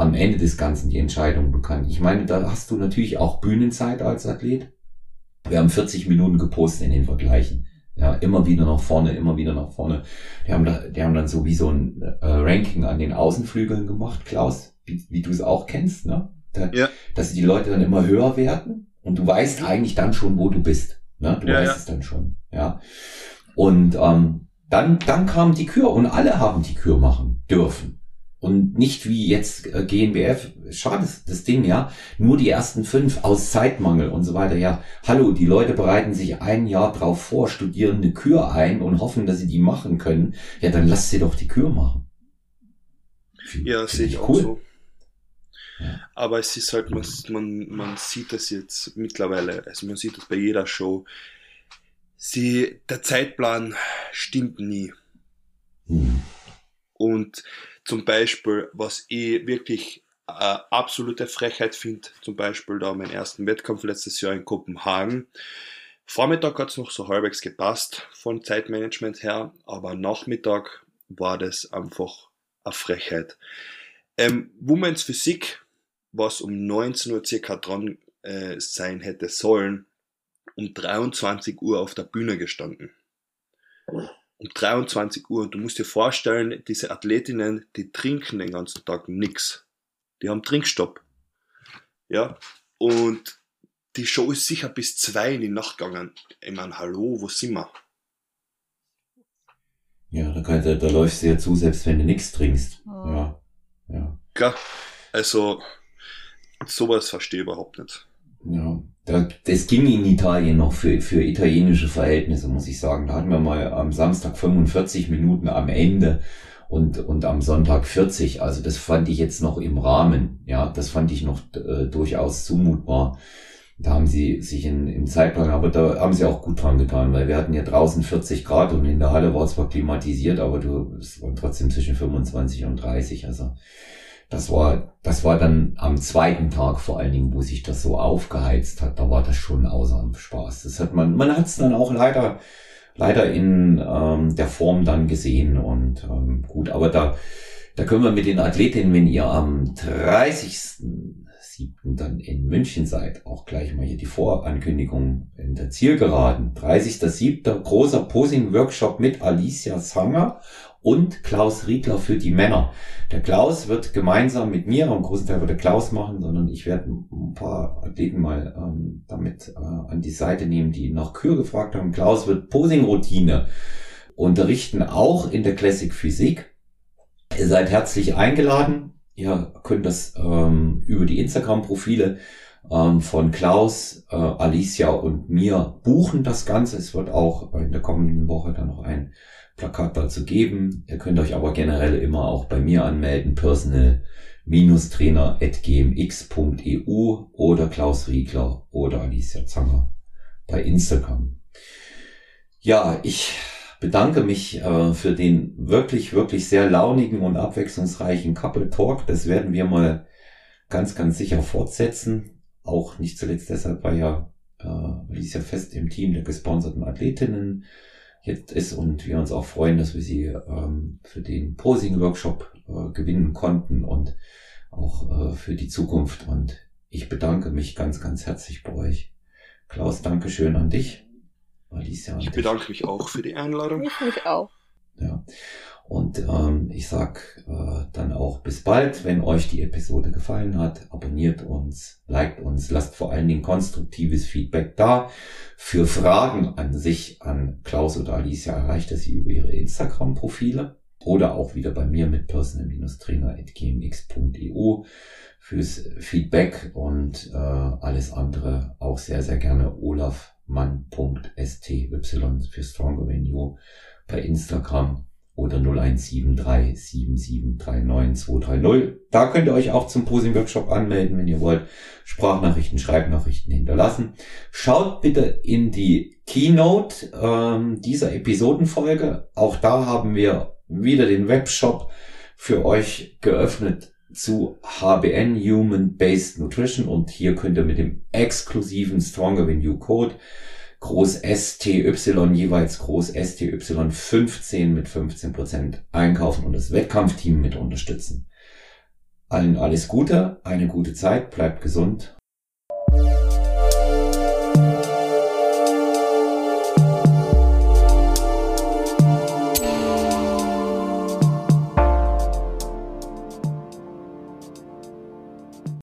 am Ende des Ganzen die Entscheidung bekannt. Ich meine, da hast du natürlich auch Bühnenzeit als Athlet. Wir haben 40 Minuten gepostet in den Vergleichen. Ja, immer wieder nach vorne, immer wieder nach vorne. Die haben, da, die haben dann so wie so ein äh, Ranking an den Außenflügeln gemacht, Klaus, wie, wie du es auch kennst, ne? Da, ja. Dass die Leute dann immer höher werden und du weißt eigentlich dann schon, wo du bist. Ne? Du ja, weißt ja. es dann schon. Ja. Und ähm, dann, dann kam die Kür und alle haben die Kür machen dürfen. Und nicht wie jetzt äh, GNBF, schade das Ding, ja, nur die ersten fünf aus Zeitmangel und so weiter. Ja, hallo, die Leute bereiten sich ein Jahr drauf vor, studieren eine Kür ein und hoffen, dass sie die machen können. Ja, dann lass sie doch die Kür machen. Find, ja, sehe ich cool. auch so. Aber es ist halt, man, man, man sieht das jetzt mittlerweile, also man sieht das bei jeder Show. Sie, der Zeitplan stimmt nie. Hm. Und zum Beispiel, was ich wirklich äh, absolute Frechheit finde, zum Beispiel da meinen ersten Wettkampf letztes Jahr in Kopenhagen. Vormittag hat es noch so halbwegs gepasst von Zeitmanagement her, aber Nachmittag war das einfach eine Frechheit. Ähm, Women's Physik, was um 19 Uhr circa dran äh, sein hätte sollen, um 23 Uhr auf der Bühne gestanden um 23 Uhr. Und du musst dir vorstellen, diese Athletinnen, die trinken den ganzen Tag nichts. Die haben Trinkstopp. Ja. Und die Show ist sicher bis zwei in die Nacht gegangen. Ich meine, hallo, wo sind wir? Ja, da, kann, da, da läufst du ja zu, selbst wenn du nichts trinkst. Ja. Ja. Klar. Also, sowas verstehe ich überhaupt nicht. Ja, das ging in Italien noch für, für italienische Verhältnisse, muss ich sagen. Da hatten wir mal am Samstag 45 Minuten am Ende und, und am Sonntag 40. Also das fand ich jetzt noch im Rahmen. Ja, das fand ich noch äh, durchaus zumutbar. Da haben sie sich in, im Zeitplan, aber da haben sie auch gut dran getan, weil wir hatten ja draußen 40 Grad und in der Halle war es zwar klimatisiert, aber du, es waren trotzdem zwischen 25 und 30. Also das war, das war dann am zweiten Tag vor allen Dingen, wo sich das so aufgeheizt hat. Da war das schon außer Spaß. Das hat man, man hat es dann auch leider, leider in ähm, der Form dann gesehen und ähm, gut. Aber da, da können wir mit den Athletinnen, wenn ihr am 30. 30.07. dann in München seid, auch gleich mal hier die Vorankündigung in der Zielgeraden. 30.07. großer Posing-Workshop mit Alicia Sanger und Klaus Riedler für die Männer. Der Klaus wird gemeinsam mit mir, einen großen Teil wird der Klaus machen, sondern ich werde ein paar Athleten mal ähm, damit äh, an die Seite nehmen, die nach Kür gefragt haben. Klaus wird Posing-Routine unterrichten, auch in der Classic Physik. Ihr seid herzlich eingeladen. Ihr könnt das ähm, über die Instagram-Profile ähm, von Klaus, äh, Alicia und mir buchen, das Ganze. Es wird auch in der kommenden Woche dann noch ein Plakat dazu geben. Ihr könnt euch aber generell immer auch bei mir anmelden, personal-trainer.gmx.eu oder Klaus Riegler oder Alicia Zanger bei Instagram. Ja, ich bedanke mich äh, für den wirklich, wirklich sehr launigen und abwechslungsreichen Couple Talk. Das werden wir mal ganz, ganz sicher fortsetzen. Auch nicht zuletzt deshalb, weil ja äh, Alicia fest im Team der gesponserten Athletinnen jetzt ist und wir uns auch freuen, dass wir sie ähm, für den Posing-Workshop äh, gewinnen konnten und auch äh, für die Zukunft. Und ich bedanke mich ganz, ganz herzlich bei euch. Klaus, Dankeschön an dich. Alicia, an ich bedanke mich auch für die Einladung. Ich mich auch. Ja. Und ähm, ich sag äh, dann auch bis bald, wenn euch die Episode gefallen hat. Abonniert uns, liked uns, lasst vor allen Dingen konstruktives Feedback da. Für Fragen an sich, an Klaus oder Alicia erreicht ihr sie über ihre Instagram-Profile oder auch wieder bei mir mit personal-trainer.gmx.eu fürs Feedback und äh, alles andere auch sehr, sehr gerne olafmann.sty für Stronger Venue bei Instagram oder 0173 Da könnt ihr euch auch zum Posing Workshop anmelden, wenn ihr wollt. Sprachnachrichten, Schreibnachrichten hinterlassen. Schaut bitte in die Keynote ähm, dieser Episodenfolge. Auch da haben wir wieder den Webshop für euch geöffnet zu HBN Human Based Nutrition und hier könnt ihr mit dem exklusiven Stronger Than You Code Groß STY jeweils Groß STY 15 mit 15% einkaufen und das Wettkampfteam mit unterstützen. Allen alles Gute, eine gute Zeit, bleibt gesund